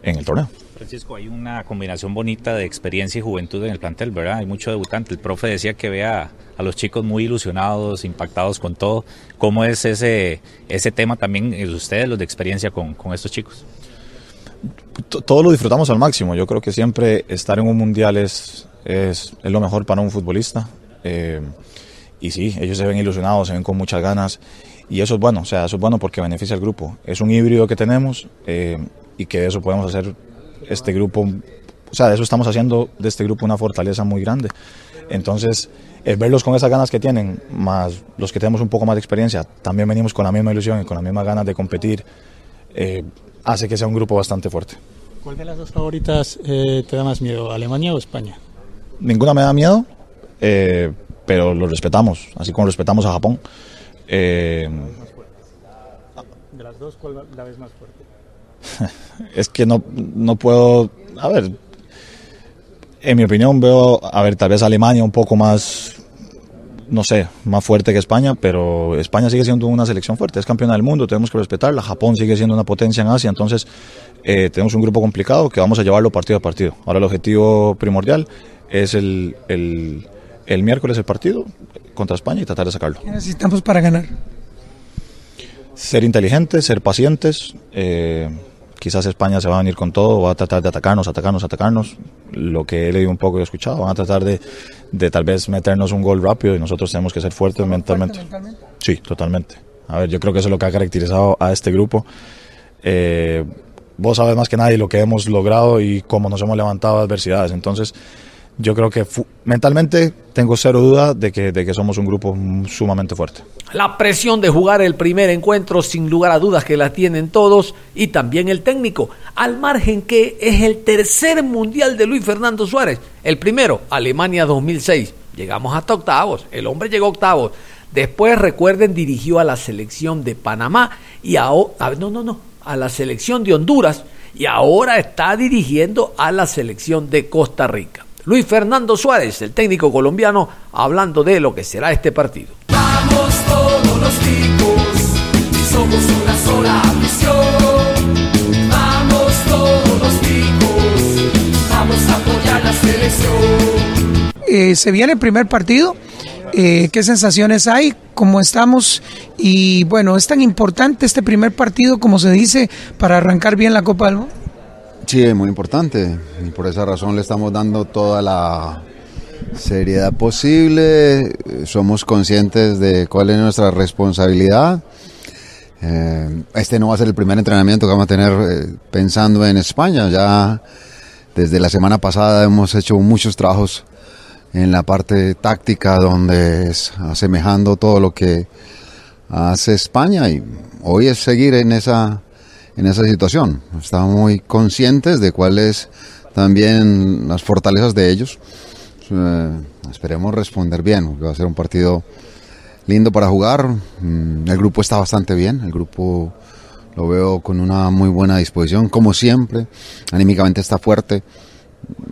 en el torneo. Francisco, hay una combinación bonita de experiencia y juventud en el plantel, ¿verdad? Hay mucho debutante. El profe decía que vea a los chicos muy ilusionados, impactados con todo. ¿Cómo es ese, ese tema también, ustedes, los de experiencia con, con estos chicos? Todo lo disfrutamos al máximo. Yo creo que siempre estar en un mundial es, es, es lo mejor para un futbolista. Eh, y sí, ellos se ven ilusionados, se ven con muchas ganas. Y eso es bueno, o sea, eso es bueno porque beneficia al grupo. Es un híbrido que tenemos eh, y que de eso podemos hacer este grupo, o sea, de eso estamos haciendo de este grupo una fortaleza muy grande. Entonces, el verlos con esas ganas que tienen, más los que tenemos un poco más de experiencia, también venimos con la misma ilusión y con las mismas ganas de competir, eh, hace que sea un grupo bastante fuerte. ¿Cuál de las dos favoritas eh, te da más miedo, Alemania o España? Ninguna me da miedo, eh, pero lo respetamos, así como respetamos a Japón. de las dos, ¿cuál la ves más fuerte? es que no, no puedo, a ver, en mi opinión veo, a ver, tal vez Alemania un poco más, no sé, más fuerte que España, pero España sigue siendo una selección fuerte, es campeona del mundo, tenemos que respetarla, Japón sigue siendo una potencia en Asia, entonces eh, tenemos un grupo complicado que vamos a llevarlo partido a partido. Ahora el objetivo primordial es el, el, el miércoles el partido contra España y tratar de sacarlo. ¿Qué necesitamos para ganar? Ser inteligentes, ser pacientes. Eh, quizás España se va a venir con todo, va a tratar de atacarnos, atacarnos, atacarnos. Lo que he leído un poco y he escuchado, van a tratar de, de tal vez meternos un gol rápido y nosotros tenemos que ser fuertes mentalmente. Sí, totalmente. A ver, yo creo que eso es lo que ha caracterizado a este grupo. Eh, vos sabes más que nadie lo que hemos logrado y cómo nos hemos levantado adversidades. Entonces, yo creo que mentalmente tengo cero duda de que, de que somos un grupo sumamente fuerte. La presión de jugar el primer encuentro, sin lugar a dudas que la tienen todos, y también el técnico, al margen que es el tercer mundial de Luis Fernando Suárez. El primero, Alemania 2006. Llegamos hasta octavos, el hombre llegó a octavos. Después, recuerden, dirigió a la selección de Panamá y a, no, no, no, a la selección de Honduras y ahora está dirigiendo a la selección de Costa Rica. Luis Fernando Suárez, el técnico colombiano, hablando de lo que será este partido. Vamos todos los ticos, somos una sola misión. Vamos todos los ticos, vamos a apoyar la selección. Eh, se viene el primer partido. Eh, qué sensaciones hay, cómo estamos y bueno, es tan importante este primer partido como se dice para arrancar bien la Copa del Mundo. Sí, es muy importante y por esa razón le estamos dando toda la seriedad posible. Somos conscientes de cuál es nuestra responsabilidad. Eh, este no va a ser el primer entrenamiento que vamos a tener eh, pensando en España. Ya desde la semana pasada hemos hecho muchos trabajos en la parte táctica donde es asemejando todo lo que hace España y hoy es seguir en esa en esa situación. Estamos muy conscientes de cuáles también las fortalezas de ellos. Eh, esperemos responder bien, va a ser un partido lindo para jugar. Mm, el grupo está bastante bien, el grupo lo veo con una muy buena disposición, como siempre. Anímicamente está fuerte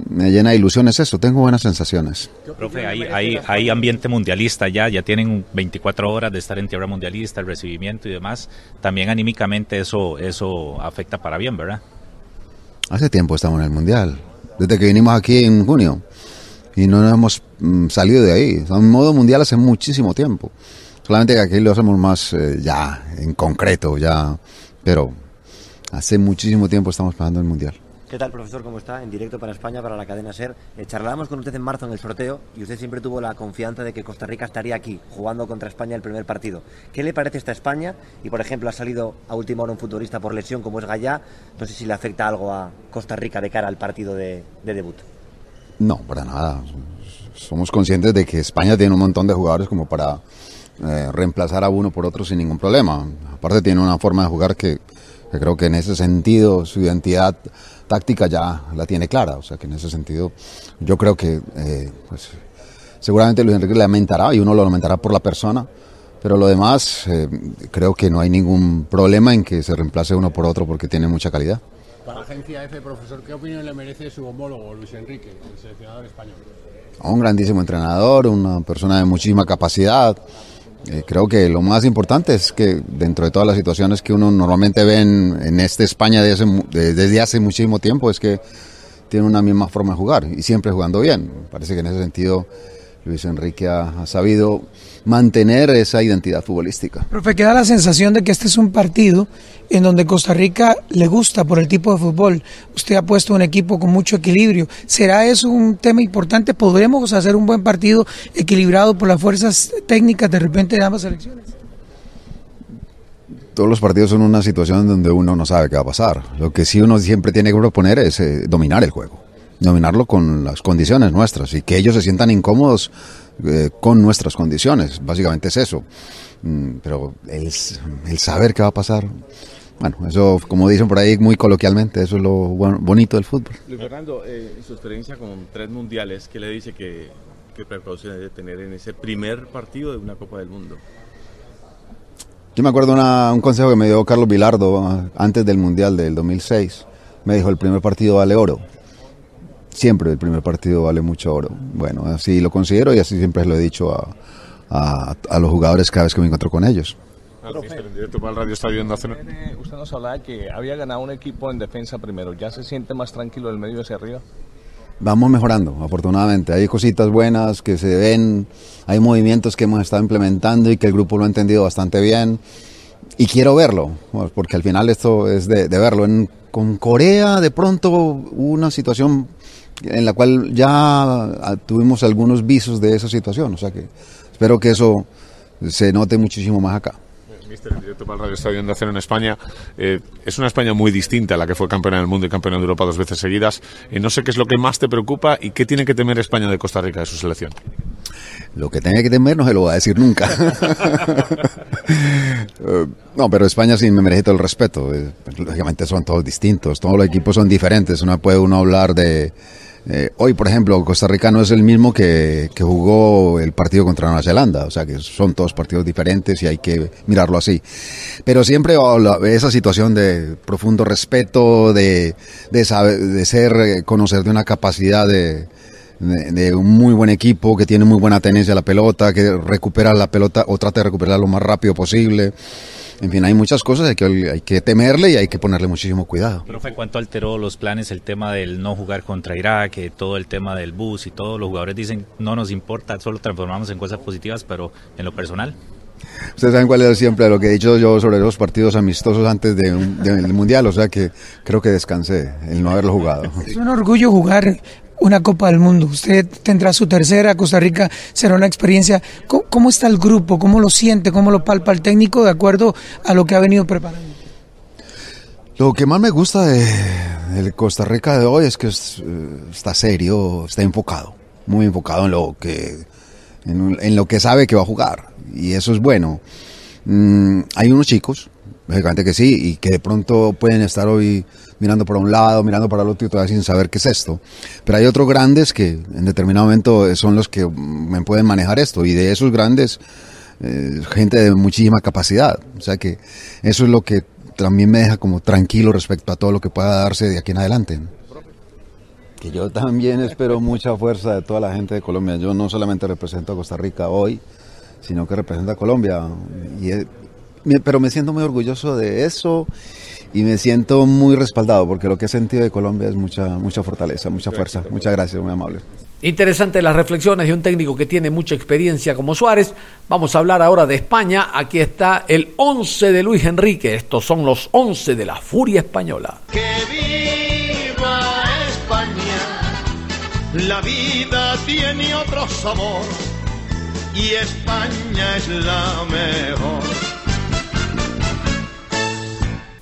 me llena de ilusiones eso, tengo buenas sensaciones. Profe, hay, hay, hay, ambiente mundialista ya, ya tienen 24 horas de estar en tierra mundialista, el recibimiento y demás. También anímicamente eso, eso afecta para bien, ¿verdad? Hace tiempo estamos en el mundial, desde que vinimos aquí en junio y no nos hemos mm, salido de ahí. Estamos en modo mundial hace muchísimo tiempo. Solamente que aquí lo hacemos más eh, ya, en concreto, ya, pero hace muchísimo tiempo estamos pasando el mundial. ¿Qué tal, profesor? ¿Cómo está? En directo para España, para la cadena SER. Eh, charlábamos con usted en marzo en el sorteo y usted siempre tuvo la confianza de que Costa Rica estaría aquí, jugando contra España el primer partido. ¿Qué le parece esta España? Y, por ejemplo, ha salido a última hora un futbolista por lesión como es Gallá. No sé si le afecta algo a Costa Rica de cara al partido de, de debut. No, para nada. Somos conscientes de que España tiene un montón de jugadores como para eh, reemplazar a uno por otro sin ningún problema. Aparte tiene una forma de jugar que, que creo que en ese sentido su identidad táctica ya la tiene clara. O sea que en ese sentido yo creo que eh, pues, seguramente Luis Enrique lamentará y uno lo lamentará por la persona. Pero lo demás, eh, creo que no hay ningún problema en que se reemplace uno por otro porque tiene mucha calidad. Para agencia F, profesor, ¿qué opinión le merece su homólogo Luis Enrique, el seleccionador español? Un grandísimo entrenador, una persona de muchísima capacidad. Eh, creo que lo más importante es que dentro de todas las situaciones que uno normalmente ve en, en esta España desde hace, desde hace muchísimo tiempo es que tiene una misma forma de jugar y siempre jugando bien. Parece que en ese sentido Luis Enrique ha, ha, sabido mantener esa identidad futbolística. Profe, queda la sensación de que este es un partido en donde Costa Rica le gusta por el tipo de fútbol. Usted ha puesto un equipo con mucho equilibrio. ¿Será eso un tema importante? ¿Podremos hacer un buen partido equilibrado por las fuerzas técnicas de repente de ambas selecciones? Todos los partidos son una situación donde uno no sabe qué va a pasar. Lo que sí uno siempre tiene que proponer es eh, dominar el juego dominarlo con las condiciones nuestras y que ellos se sientan incómodos eh, con nuestras condiciones. Básicamente es eso. Mm, pero el, el, saber qué va a pasar, bueno, eso, como dicen por ahí muy coloquialmente, eso es lo bueno, bonito del fútbol. Luis Fernando, eh, su experiencia con tres mundiales, ¿qué le dice que qué precauciones debe tener en ese primer partido de una Copa del Mundo? Yo me acuerdo una, un consejo que me dio Carlos Vilardo antes del Mundial del 2006. Me dijo, el primer partido vale oro siempre el primer partido vale mucho oro. Bueno, así lo considero y así siempre lo he dicho a, a, a los jugadores cada vez que me encuentro con ellos. en directo para el Radio Estadio Nacional. Usted nos hablaba que había ganado un equipo en defensa primero. ¿Ya se siente más tranquilo del medio hacia arriba? Vamos mejorando, afortunadamente. Hay cositas buenas que se ven, hay movimientos que hemos estado implementando y que el grupo lo ha entendido bastante bien. Y quiero verlo, porque al final esto es de, de verlo. En, con Corea de pronto hubo una situación en la cual ya tuvimos algunos visos de esa situación. O sea que espero que eso se note muchísimo más acá. Mister, en directo para el Radio Estadio Nación en España. Eh, es una España muy distinta a la que fue campeona del mundo y campeona de Europa dos veces seguidas. Eh, no sé qué es lo que más te preocupa y qué tiene que temer España de Costa Rica de su selección. Lo que tenga que temer no se lo va a decir nunca. uh, no, pero España sí me merece todo el respeto. Eh, lógicamente son todos distintos, todos los equipos son diferentes. No puede uno hablar de eh, hoy, por ejemplo, Costa Rica no es el mismo que, jugó el partido contra Nueva Zelanda, o sea que son todos partidos diferentes y hay que mirarlo así. Pero siempre esa situación de profundo respeto, de, de, saber, de ser, conocer de una capacidad de, de, de, un muy buen equipo que tiene muy buena tenencia a la pelota, que recupera la pelota o trata de recuperarla lo más rápido posible. En fin, hay muchas cosas hay que, hay que temerle y hay que ponerle muchísimo cuidado. Profe, ¿cuánto alteró los planes el tema del no jugar contra Irak, todo el tema del bus y todos los jugadores dicen no nos importa, solo transformamos en cosas positivas, pero en lo personal? Ustedes saben cuál es siempre lo que he dicho yo sobre los partidos amistosos antes de un, de, del Mundial, o sea que creo que descansé el no haberlo jugado. Es un orgullo jugar una Copa del Mundo. Usted tendrá su tercera, Costa Rica será una experiencia. ¿Cómo, ¿Cómo, está el grupo? ¿Cómo lo siente? ¿Cómo lo palpa el técnico de acuerdo a lo que ha venido preparando? Lo que más me gusta de, Costa Rica de hoy es que es, está serio, está enfocado, muy enfocado en lo que en, en, lo que sabe que va a jugar y eso es bueno. Mm, hay unos chicos, lógicamente que sí, y que de pronto pueden estar hoy mirando para un lado, mirando para el otro y todavía sin saber qué es esto. Pero hay otros grandes que en determinado momento son los que me pueden manejar esto y de esos grandes, eh, gente de muchísima capacidad. O sea que eso es lo que también me deja como tranquilo respecto a todo lo que pueda darse de aquí en adelante. Que yo también espero mucha fuerza de toda la gente de Colombia. Yo no solamente represento a Costa Rica hoy, sino que represento a Colombia. Pero me siento muy orgulloso de eso y me siento muy respaldado porque lo que he sentido de Colombia es mucha, mucha fortaleza, mucha fuerza. Muchas gracias, muy amable. Interesante las reflexiones de un técnico que tiene mucha experiencia como Suárez. Vamos a hablar ahora de España. Aquí está el 11 de Luis Enrique. Estos son los 11 de la Furia Española. ¡Que viva! La vida tiene otro sabor y España es la mejor.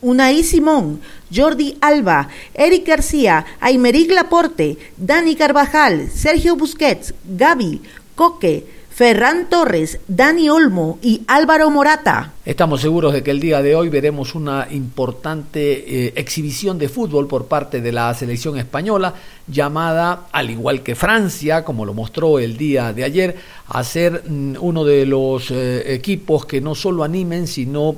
Unai Simón, Jordi Alba, Eric García, Aymeric Laporte, Dani Carvajal, Sergio Busquets, Gaby, Coque, Ferran Torres, Dani Olmo y Álvaro Morata. Estamos seguros de que el día de hoy veremos una importante eh, exhibición de fútbol por parte de la selección española, llamada, al igual que Francia, como lo mostró el día de ayer, a ser mm, uno de los eh, equipos que no solo animen, sino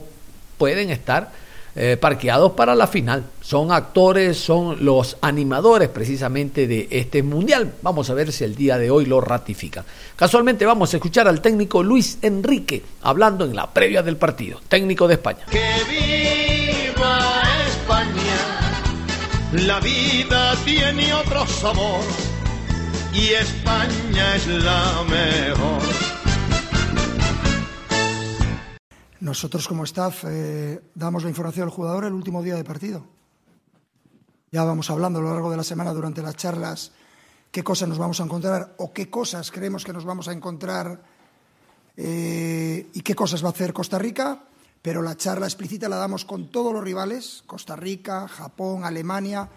pueden estar eh, parqueados para la final. Son actores, son los animadores precisamente de este mundial. Vamos a ver si el día de hoy lo ratifican. Casualmente vamos a escuchar al técnico Luis Enrique hablando en la previa del partido, técnico de España. Que viva España, la vida tiene otro sabor y España es la mejor. Nosotros como staff eh, damos la información al jugador el último día de partido. Ya vamos hablando a lo largo de la semana durante las charlas qué cosas nos vamos a encontrar o qué cosas creemos que nos vamos a encontrar eh, y qué cosas va a hacer Costa Rica, pero la charla explícita la damos con todos los rivales, Costa Rica, Japón, Alemania,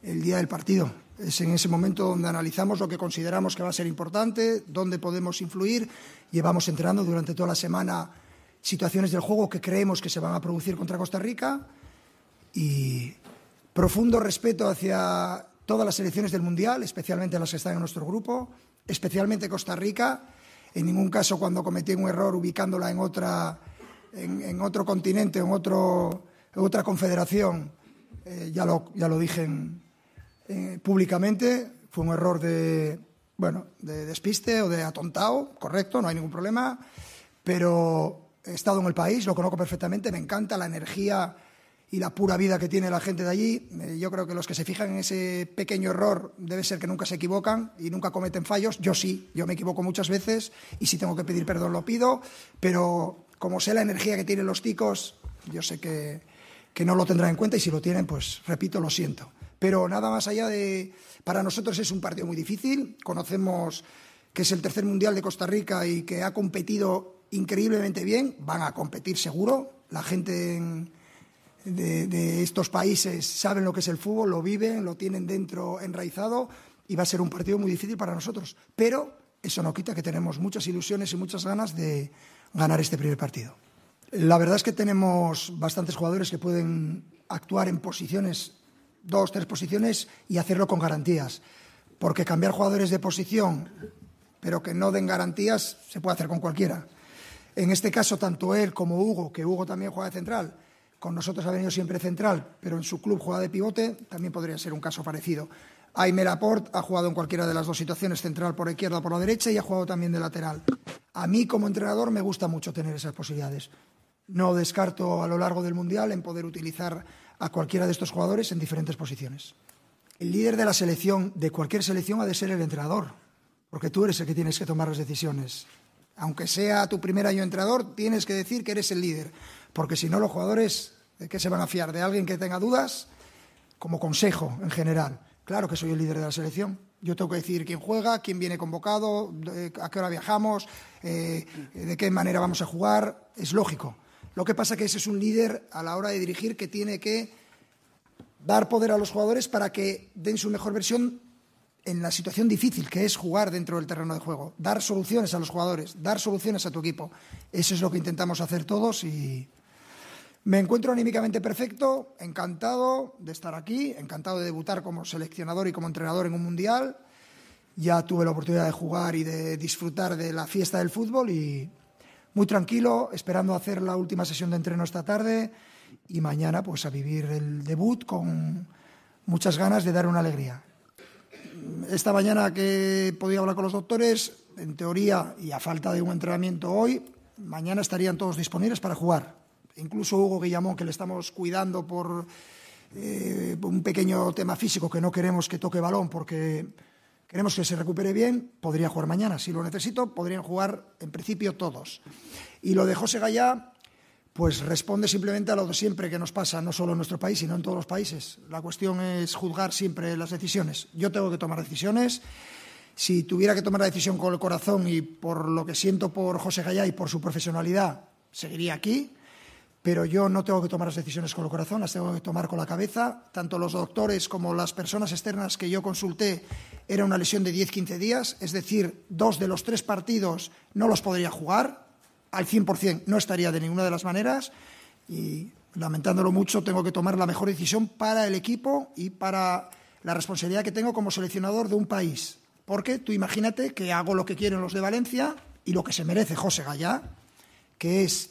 el día del partido. Es en ese momento donde analizamos lo que consideramos que va a ser importante, dónde podemos influir. Llevamos entrenando durante toda la semana situaciones del juego que creemos que se van a producir contra Costa Rica y profundo respeto hacia todas las selecciones del Mundial, especialmente las que están en nuestro grupo, especialmente Costa Rica. En ningún caso cuando cometí un error ubicándola en, otra, en, otro continente, en, otro, otra confederación, eh, ya, lo, ya lo dije eh, públicamente, fue un error de, bueno, de despiste o de atontado, correcto, no hay ningún problema, pero he estado en el país, lo conozco perfectamente, me encanta la energía y la pura vida que tiene la gente de allí. Eh, yo creo que los que se fijan en ese pequeño error debe ser que nunca se equivocan y nunca cometen fallos. Yo sí, yo me equivoco muchas veces y si tengo que pedir perdón lo pido, pero como sé la energía que tienen los ticos, yo sé que, que no lo tendrán en cuenta y si lo tienen, pues repito, lo siento. Pero nada más allá de... Para nosotros es un partido muy difícil, conocemos que es el tercer mundial de Costa Rica y que ha competido increíblemente bien, van a competir seguro. La gente de, estos países saben lo que es el fútbol, lo viven, lo tienen dentro enraizado y va a ser un partido muy difícil para nosotros. Pero eso no quita que tenemos muchas ilusiones y muchas ganas de ganar este primer partido. La verdad es que tenemos bastantes jugadores que pueden actuar en posiciones, dos, tres posiciones y hacerlo con garantías. Porque cambiar jugadores de posición, pero que no den garantías, se puede hacer con cualquiera. En este caso, tanto él como Hugo, que Hugo también juega de central, con nosotros ha venido siempre central, pero en su club juega de pivote, también podría ser un caso parecido. Aime Laporte ha jugado en cualquiera de las dos situaciones, central por izquierda o por la derecha, y ha jugado también de lateral. A mí, como entrenador, me gusta mucho tener esas posibilidades. No descarto a lo largo del Mundial en poder utilizar a cualquiera de estos jugadores en diferentes posiciones. El líder de la selección, de cualquier selección, ha de ser el entrenador, porque tú eres el que tienes que tomar las decisiones. Aunque sea tu primer año entrenador, tienes que decir que eres el líder, porque si no los jugadores, ¿de qué se van a fiar? ¿De alguien que tenga dudas? Como consejo en general. Claro que soy el líder de la selección. Yo tengo que decir quién juega, quién viene convocado, a qué hora viajamos, eh, de qué manera vamos a jugar. Es lógico. Lo que pasa es que ese es un líder a la hora de dirigir que tiene que dar poder a los jugadores para que den su mejor versión en la situación difícil que es jugar dentro del terreno de juego, dar soluciones a los jugadores, dar soluciones a tu equipo. Eso es lo que intentamos hacer todos y me encuentro anímicamente perfecto, encantado de estar aquí, encantado de debutar como seleccionador y como entrenador en un mundial. Ya tuve la oportunidad de jugar y de disfrutar de la fiesta del fútbol y muy tranquilo, esperando hacer la última sesión de entreno esta tarde y mañana pues a vivir el debut con muchas ganas de dar una alegría esta mañana que podido hablar con los doctores, en teoría, y a falta de un entrenamiento hoy, mañana estarían todos disponibles para jugar. Incluso Hugo Guillamón, que le estamos cuidando por eh, un pequeño tema físico, que no queremos que toque balón porque queremos que se recupere bien, podría jugar mañana. Si lo necesito, podrían jugar en principio todos. Y lo de José Gallá, pues responde simplemente a lo de siempre que nos pasa, no solo en nuestro país, sino en todos los países. La cuestión es juzgar siempre las decisiones. Yo tengo que tomar decisiones. Si tuviera que tomar la decisión con el corazón y por lo que siento por José Gallá y por su profesionalidad, seguiría aquí. Pero yo no tengo que tomar las decisiones con el corazón, las tengo que tomar con la cabeza. Tanto los doctores como las personas externas que yo consulté era una lesión de 10-15 días, es decir, dos de los tres partidos no los podría jugar, al 100% no estaría de ninguna de las maneras y lamentándolo mucho tengo que tomar la mejor decisión para el equipo y para la responsabilidad que tengo como seleccionador de un país. Porque tú imagínate que hago lo que quieren los de Valencia y lo que se merece José Gallá, que es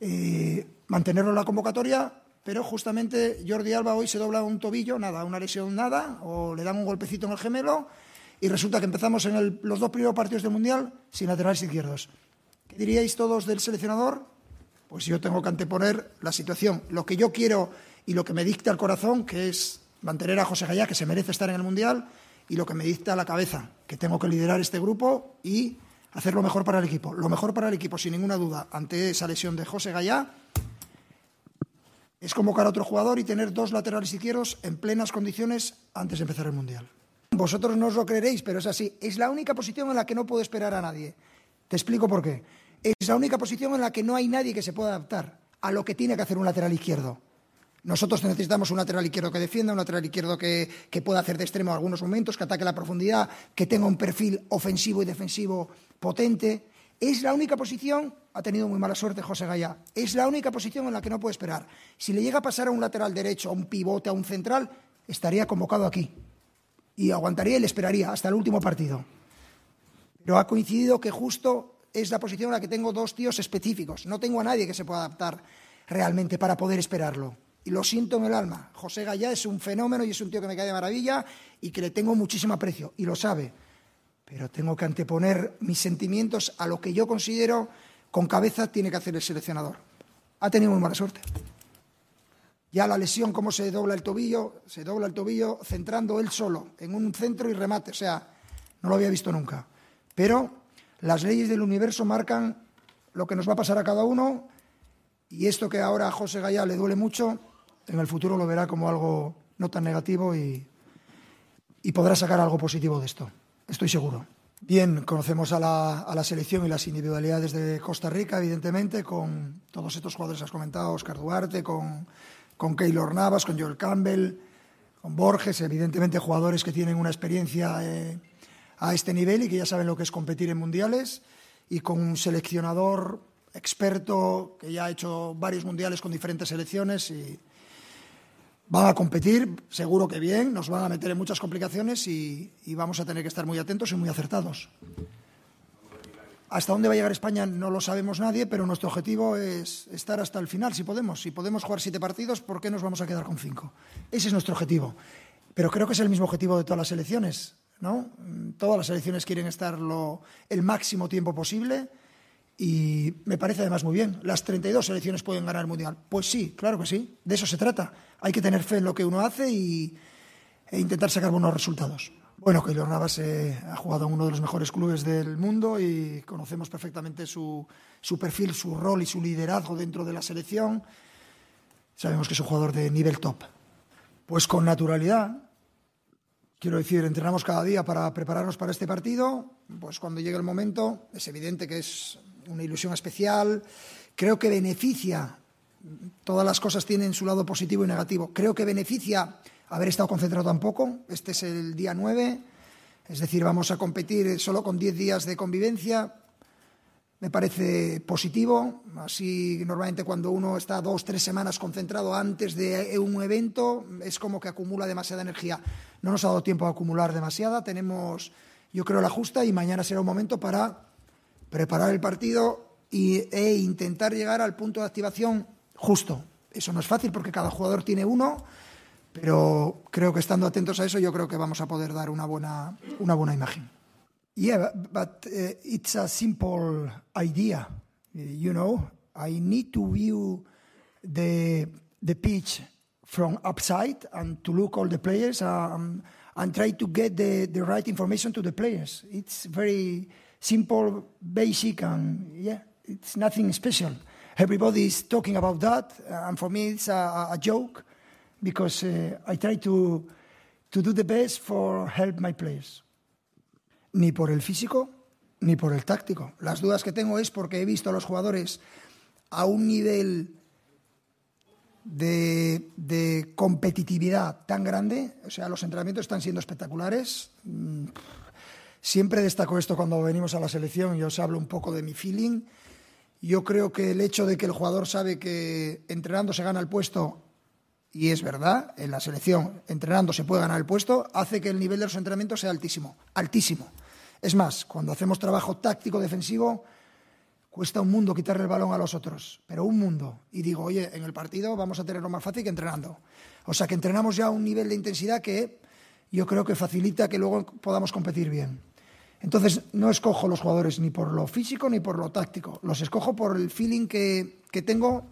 eh, mantenerlo en la convocatoria, pero justamente Jordi Alba hoy se dobla un tobillo, nada, una lesión nada, o le dan un golpecito en el gemelo y resulta que empezamos en el- los dos primeros partidos del Mundial sin laterales izquierdos. ¿Qué diríais todos del seleccionador? Pues yo tengo que anteponer la situación, lo que yo quiero y lo que me dicta el corazón, que es mantener a José Gallá, que se merece estar en el Mundial, y lo que me dicta la cabeza, que tengo que liderar este grupo y hacer lo mejor para el equipo. Lo mejor para el equipo, sin ninguna duda, ante esa lesión de José Gallá, es convocar a otro jugador y tener dos laterales izquierdos en plenas condiciones antes de empezar el Mundial. Vosotros no os lo creeréis, pero es así. Es la única posición en la que no puedo esperar a nadie. Te explico por qué. Es la única posición en la que no hay nadie que se pueda adaptar a lo que tiene que hacer un lateral izquierdo. Nosotros necesitamos un lateral izquierdo que defienda, un lateral izquierdo que, que pueda hacer de extremo en algunos momentos, que ataque la profundidad, que tenga un perfil ofensivo y defensivo potente. Es la única posición, ha tenido muy mala suerte José Gaya, es la única posición en la que no puede esperar. Si le llega a pasar a un lateral derecho, a un pivote, a un central, estaría convocado aquí. Y aguantaría y le esperaría hasta el último partido. Pero ha coincidido que justo es la posición en la que tengo dos tíos específicos. No tengo a nadie que se pueda adaptar realmente para poder esperarlo. Y lo siento en el alma. José Gallá es un fenómeno y es un tío que me cae de maravilla y que le tengo muchísimo aprecio. Y lo sabe. Pero tengo que anteponer mis sentimientos a lo que yo considero con cabeza tiene que hacer el seleccionador. Ha tenido muy mala suerte. Ya la lesión, cómo se dobla el tobillo, se dobla el tobillo centrando él solo en un centro y remate. O sea, no lo había visto nunca. Pero las leyes del universo marcan lo que nos va a pasar a cada uno y esto que ahora a José Gaya le duele mucho, en el futuro lo verá como algo no tan negativo y, y podrá sacar algo positivo de esto. Estoy seguro. Bien, conocemos a la, a la selección y las individualidades de Costa Rica, evidentemente, con todos estos jugadores que has comentado, Oscar Duarte, con, con Keylor Navas, con Joel Campbell, con Borges, evidentemente jugadores que tienen una experiencia eh, a este nivel y que ya saben lo que es competir en mundiales, y con un seleccionador experto que ya ha hecho varios mundiales con diferentes selecciones y van a competir, seguro que bien, nos van a meter en muchas complicaciones y, y vamos a tener que estar muy atentos y muy acertados. Hasta dónde va a llegar España no lo sabemos nadie, pero nuestro objetivo es estar hasta el final, si podemos. Si podemos jugar siete partidos, ¿por qué nos vamos a quedar con cinco? Ese es nuestro objetivo. Pero creo que es el mismo objetivo de todas las selecciones. ¿No? Todas las selecciones quieren estar lo, el máximo tiempo posible y me parece además muy bien. ¿Las 32 selecciones pueden ganar el Mundial? Pues sí, claro que sí. De eso se trata. Hay que tener fe en lo que uno hace y, e intentar sacar buenos resultados. Bueno, Keylor Navas eh, ha jugado en uno de los mejores clubes del mundo y conocemos perfectamente su, su perfil, su rol y su liderazgo dentro de la selección. Sabemos que es un jugador de nivel top. Pues con naturalidad, quiero decir, entrenamos cada día para prepararnos para este partido. Pues cuando llegue el momento, es evidente que es una ilusión especial. Creo que beneficia, todas las cosas tienen su lado positivo y negativo. Creo que beneficia haber estado concentrado tan poco. Este es el día 9, es decir, vamos a competir solo con 10 días de convivencia. Me parece positivo. Así, normalmente, cuando uno está dos, tres semanas concentrado antes de un evento, es como que acumula demasiada energía. No nos ha dado tiempo a acumular demasiada. Tenemos, yo creo, la justa y mañana será un momento para preparar el partido y, e intentar llegar al punto de activación justo. Eso no es fácil porque cada jugador tiene uno, pero creo que estando atentos a eso, yo creo que vamos a poder dar una buena, una buena imagen. Yeah, but, but uh, it's a simple idea. Uh, You know, I need to view the the pitch from upside and to look all the players um, and try to get the, the right information to the players. It's very simple, basic, and yeah, it's nothing special. everybody is talking about that, and for me it's a, a joke because uh, I try to, to do the best for help my players. Ni por el físico, ni por el táctico. Las dudas que tengo es porque he visto a los jugadores a un nivel de, competitividad tan grande, o sea, los entrenamientos están siendo espectaculares. Mm, Siempre destaco esto cuando venimos a la selección y os hablo un poco de mi feeling. Yo creo que el hecho de que el jugador sabe que entrenando se gana el puesto, y es verdad, en la selección entrenando se puede ganar el puesto, hace que el nivel de los entrenamientos sea altísimo, altísimo. Es más, cuando hacemos trabajo táctico defensivo, cuesta un mundo quitarle el balón a los otros, pero un mundo. Y digo, oye, en el partido vamos a tenerlo más fácil que entrenando. O sea que entrenamos ya a un nivel de intensidad que yo creo que facilita que luego podamos competir bien. Entonces no escojo los jugadores ni por lo físico ni por lo táctico, los escojo por el feeling que, que tengo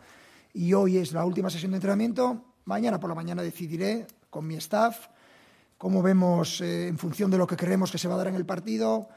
y hoy es la última sesión de entrenamiento. Mañana por la mañana decidiré con mi staff cómo vemos eh, en función de lo que creemos que se va a dar en el partido,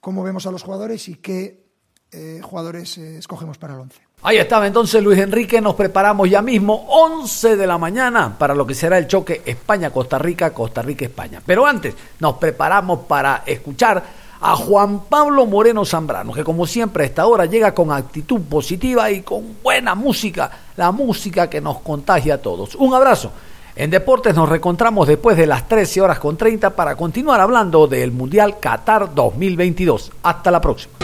cómo vemos a los jugadores y qué eh, jugadores eh, escogemos para el 11. Ahí estaba entonces Luis Enrique, nos preparamos ya mismo 11 de la mañana para lo que será el choque España-Costa Rica, Costa Rica-España. Pero antes nos preparamos para escuchar a Juan Pablo Moreno Zambrano, que como siempre a esta hora llega con actitud positiva y con buena música, la música que nos contagia a todos. Un abrazo. En Deportes nos reencontramos después de las 13 horas con 30 para continuar hablando del Mundial Qatar 2022. Hasta la próxima.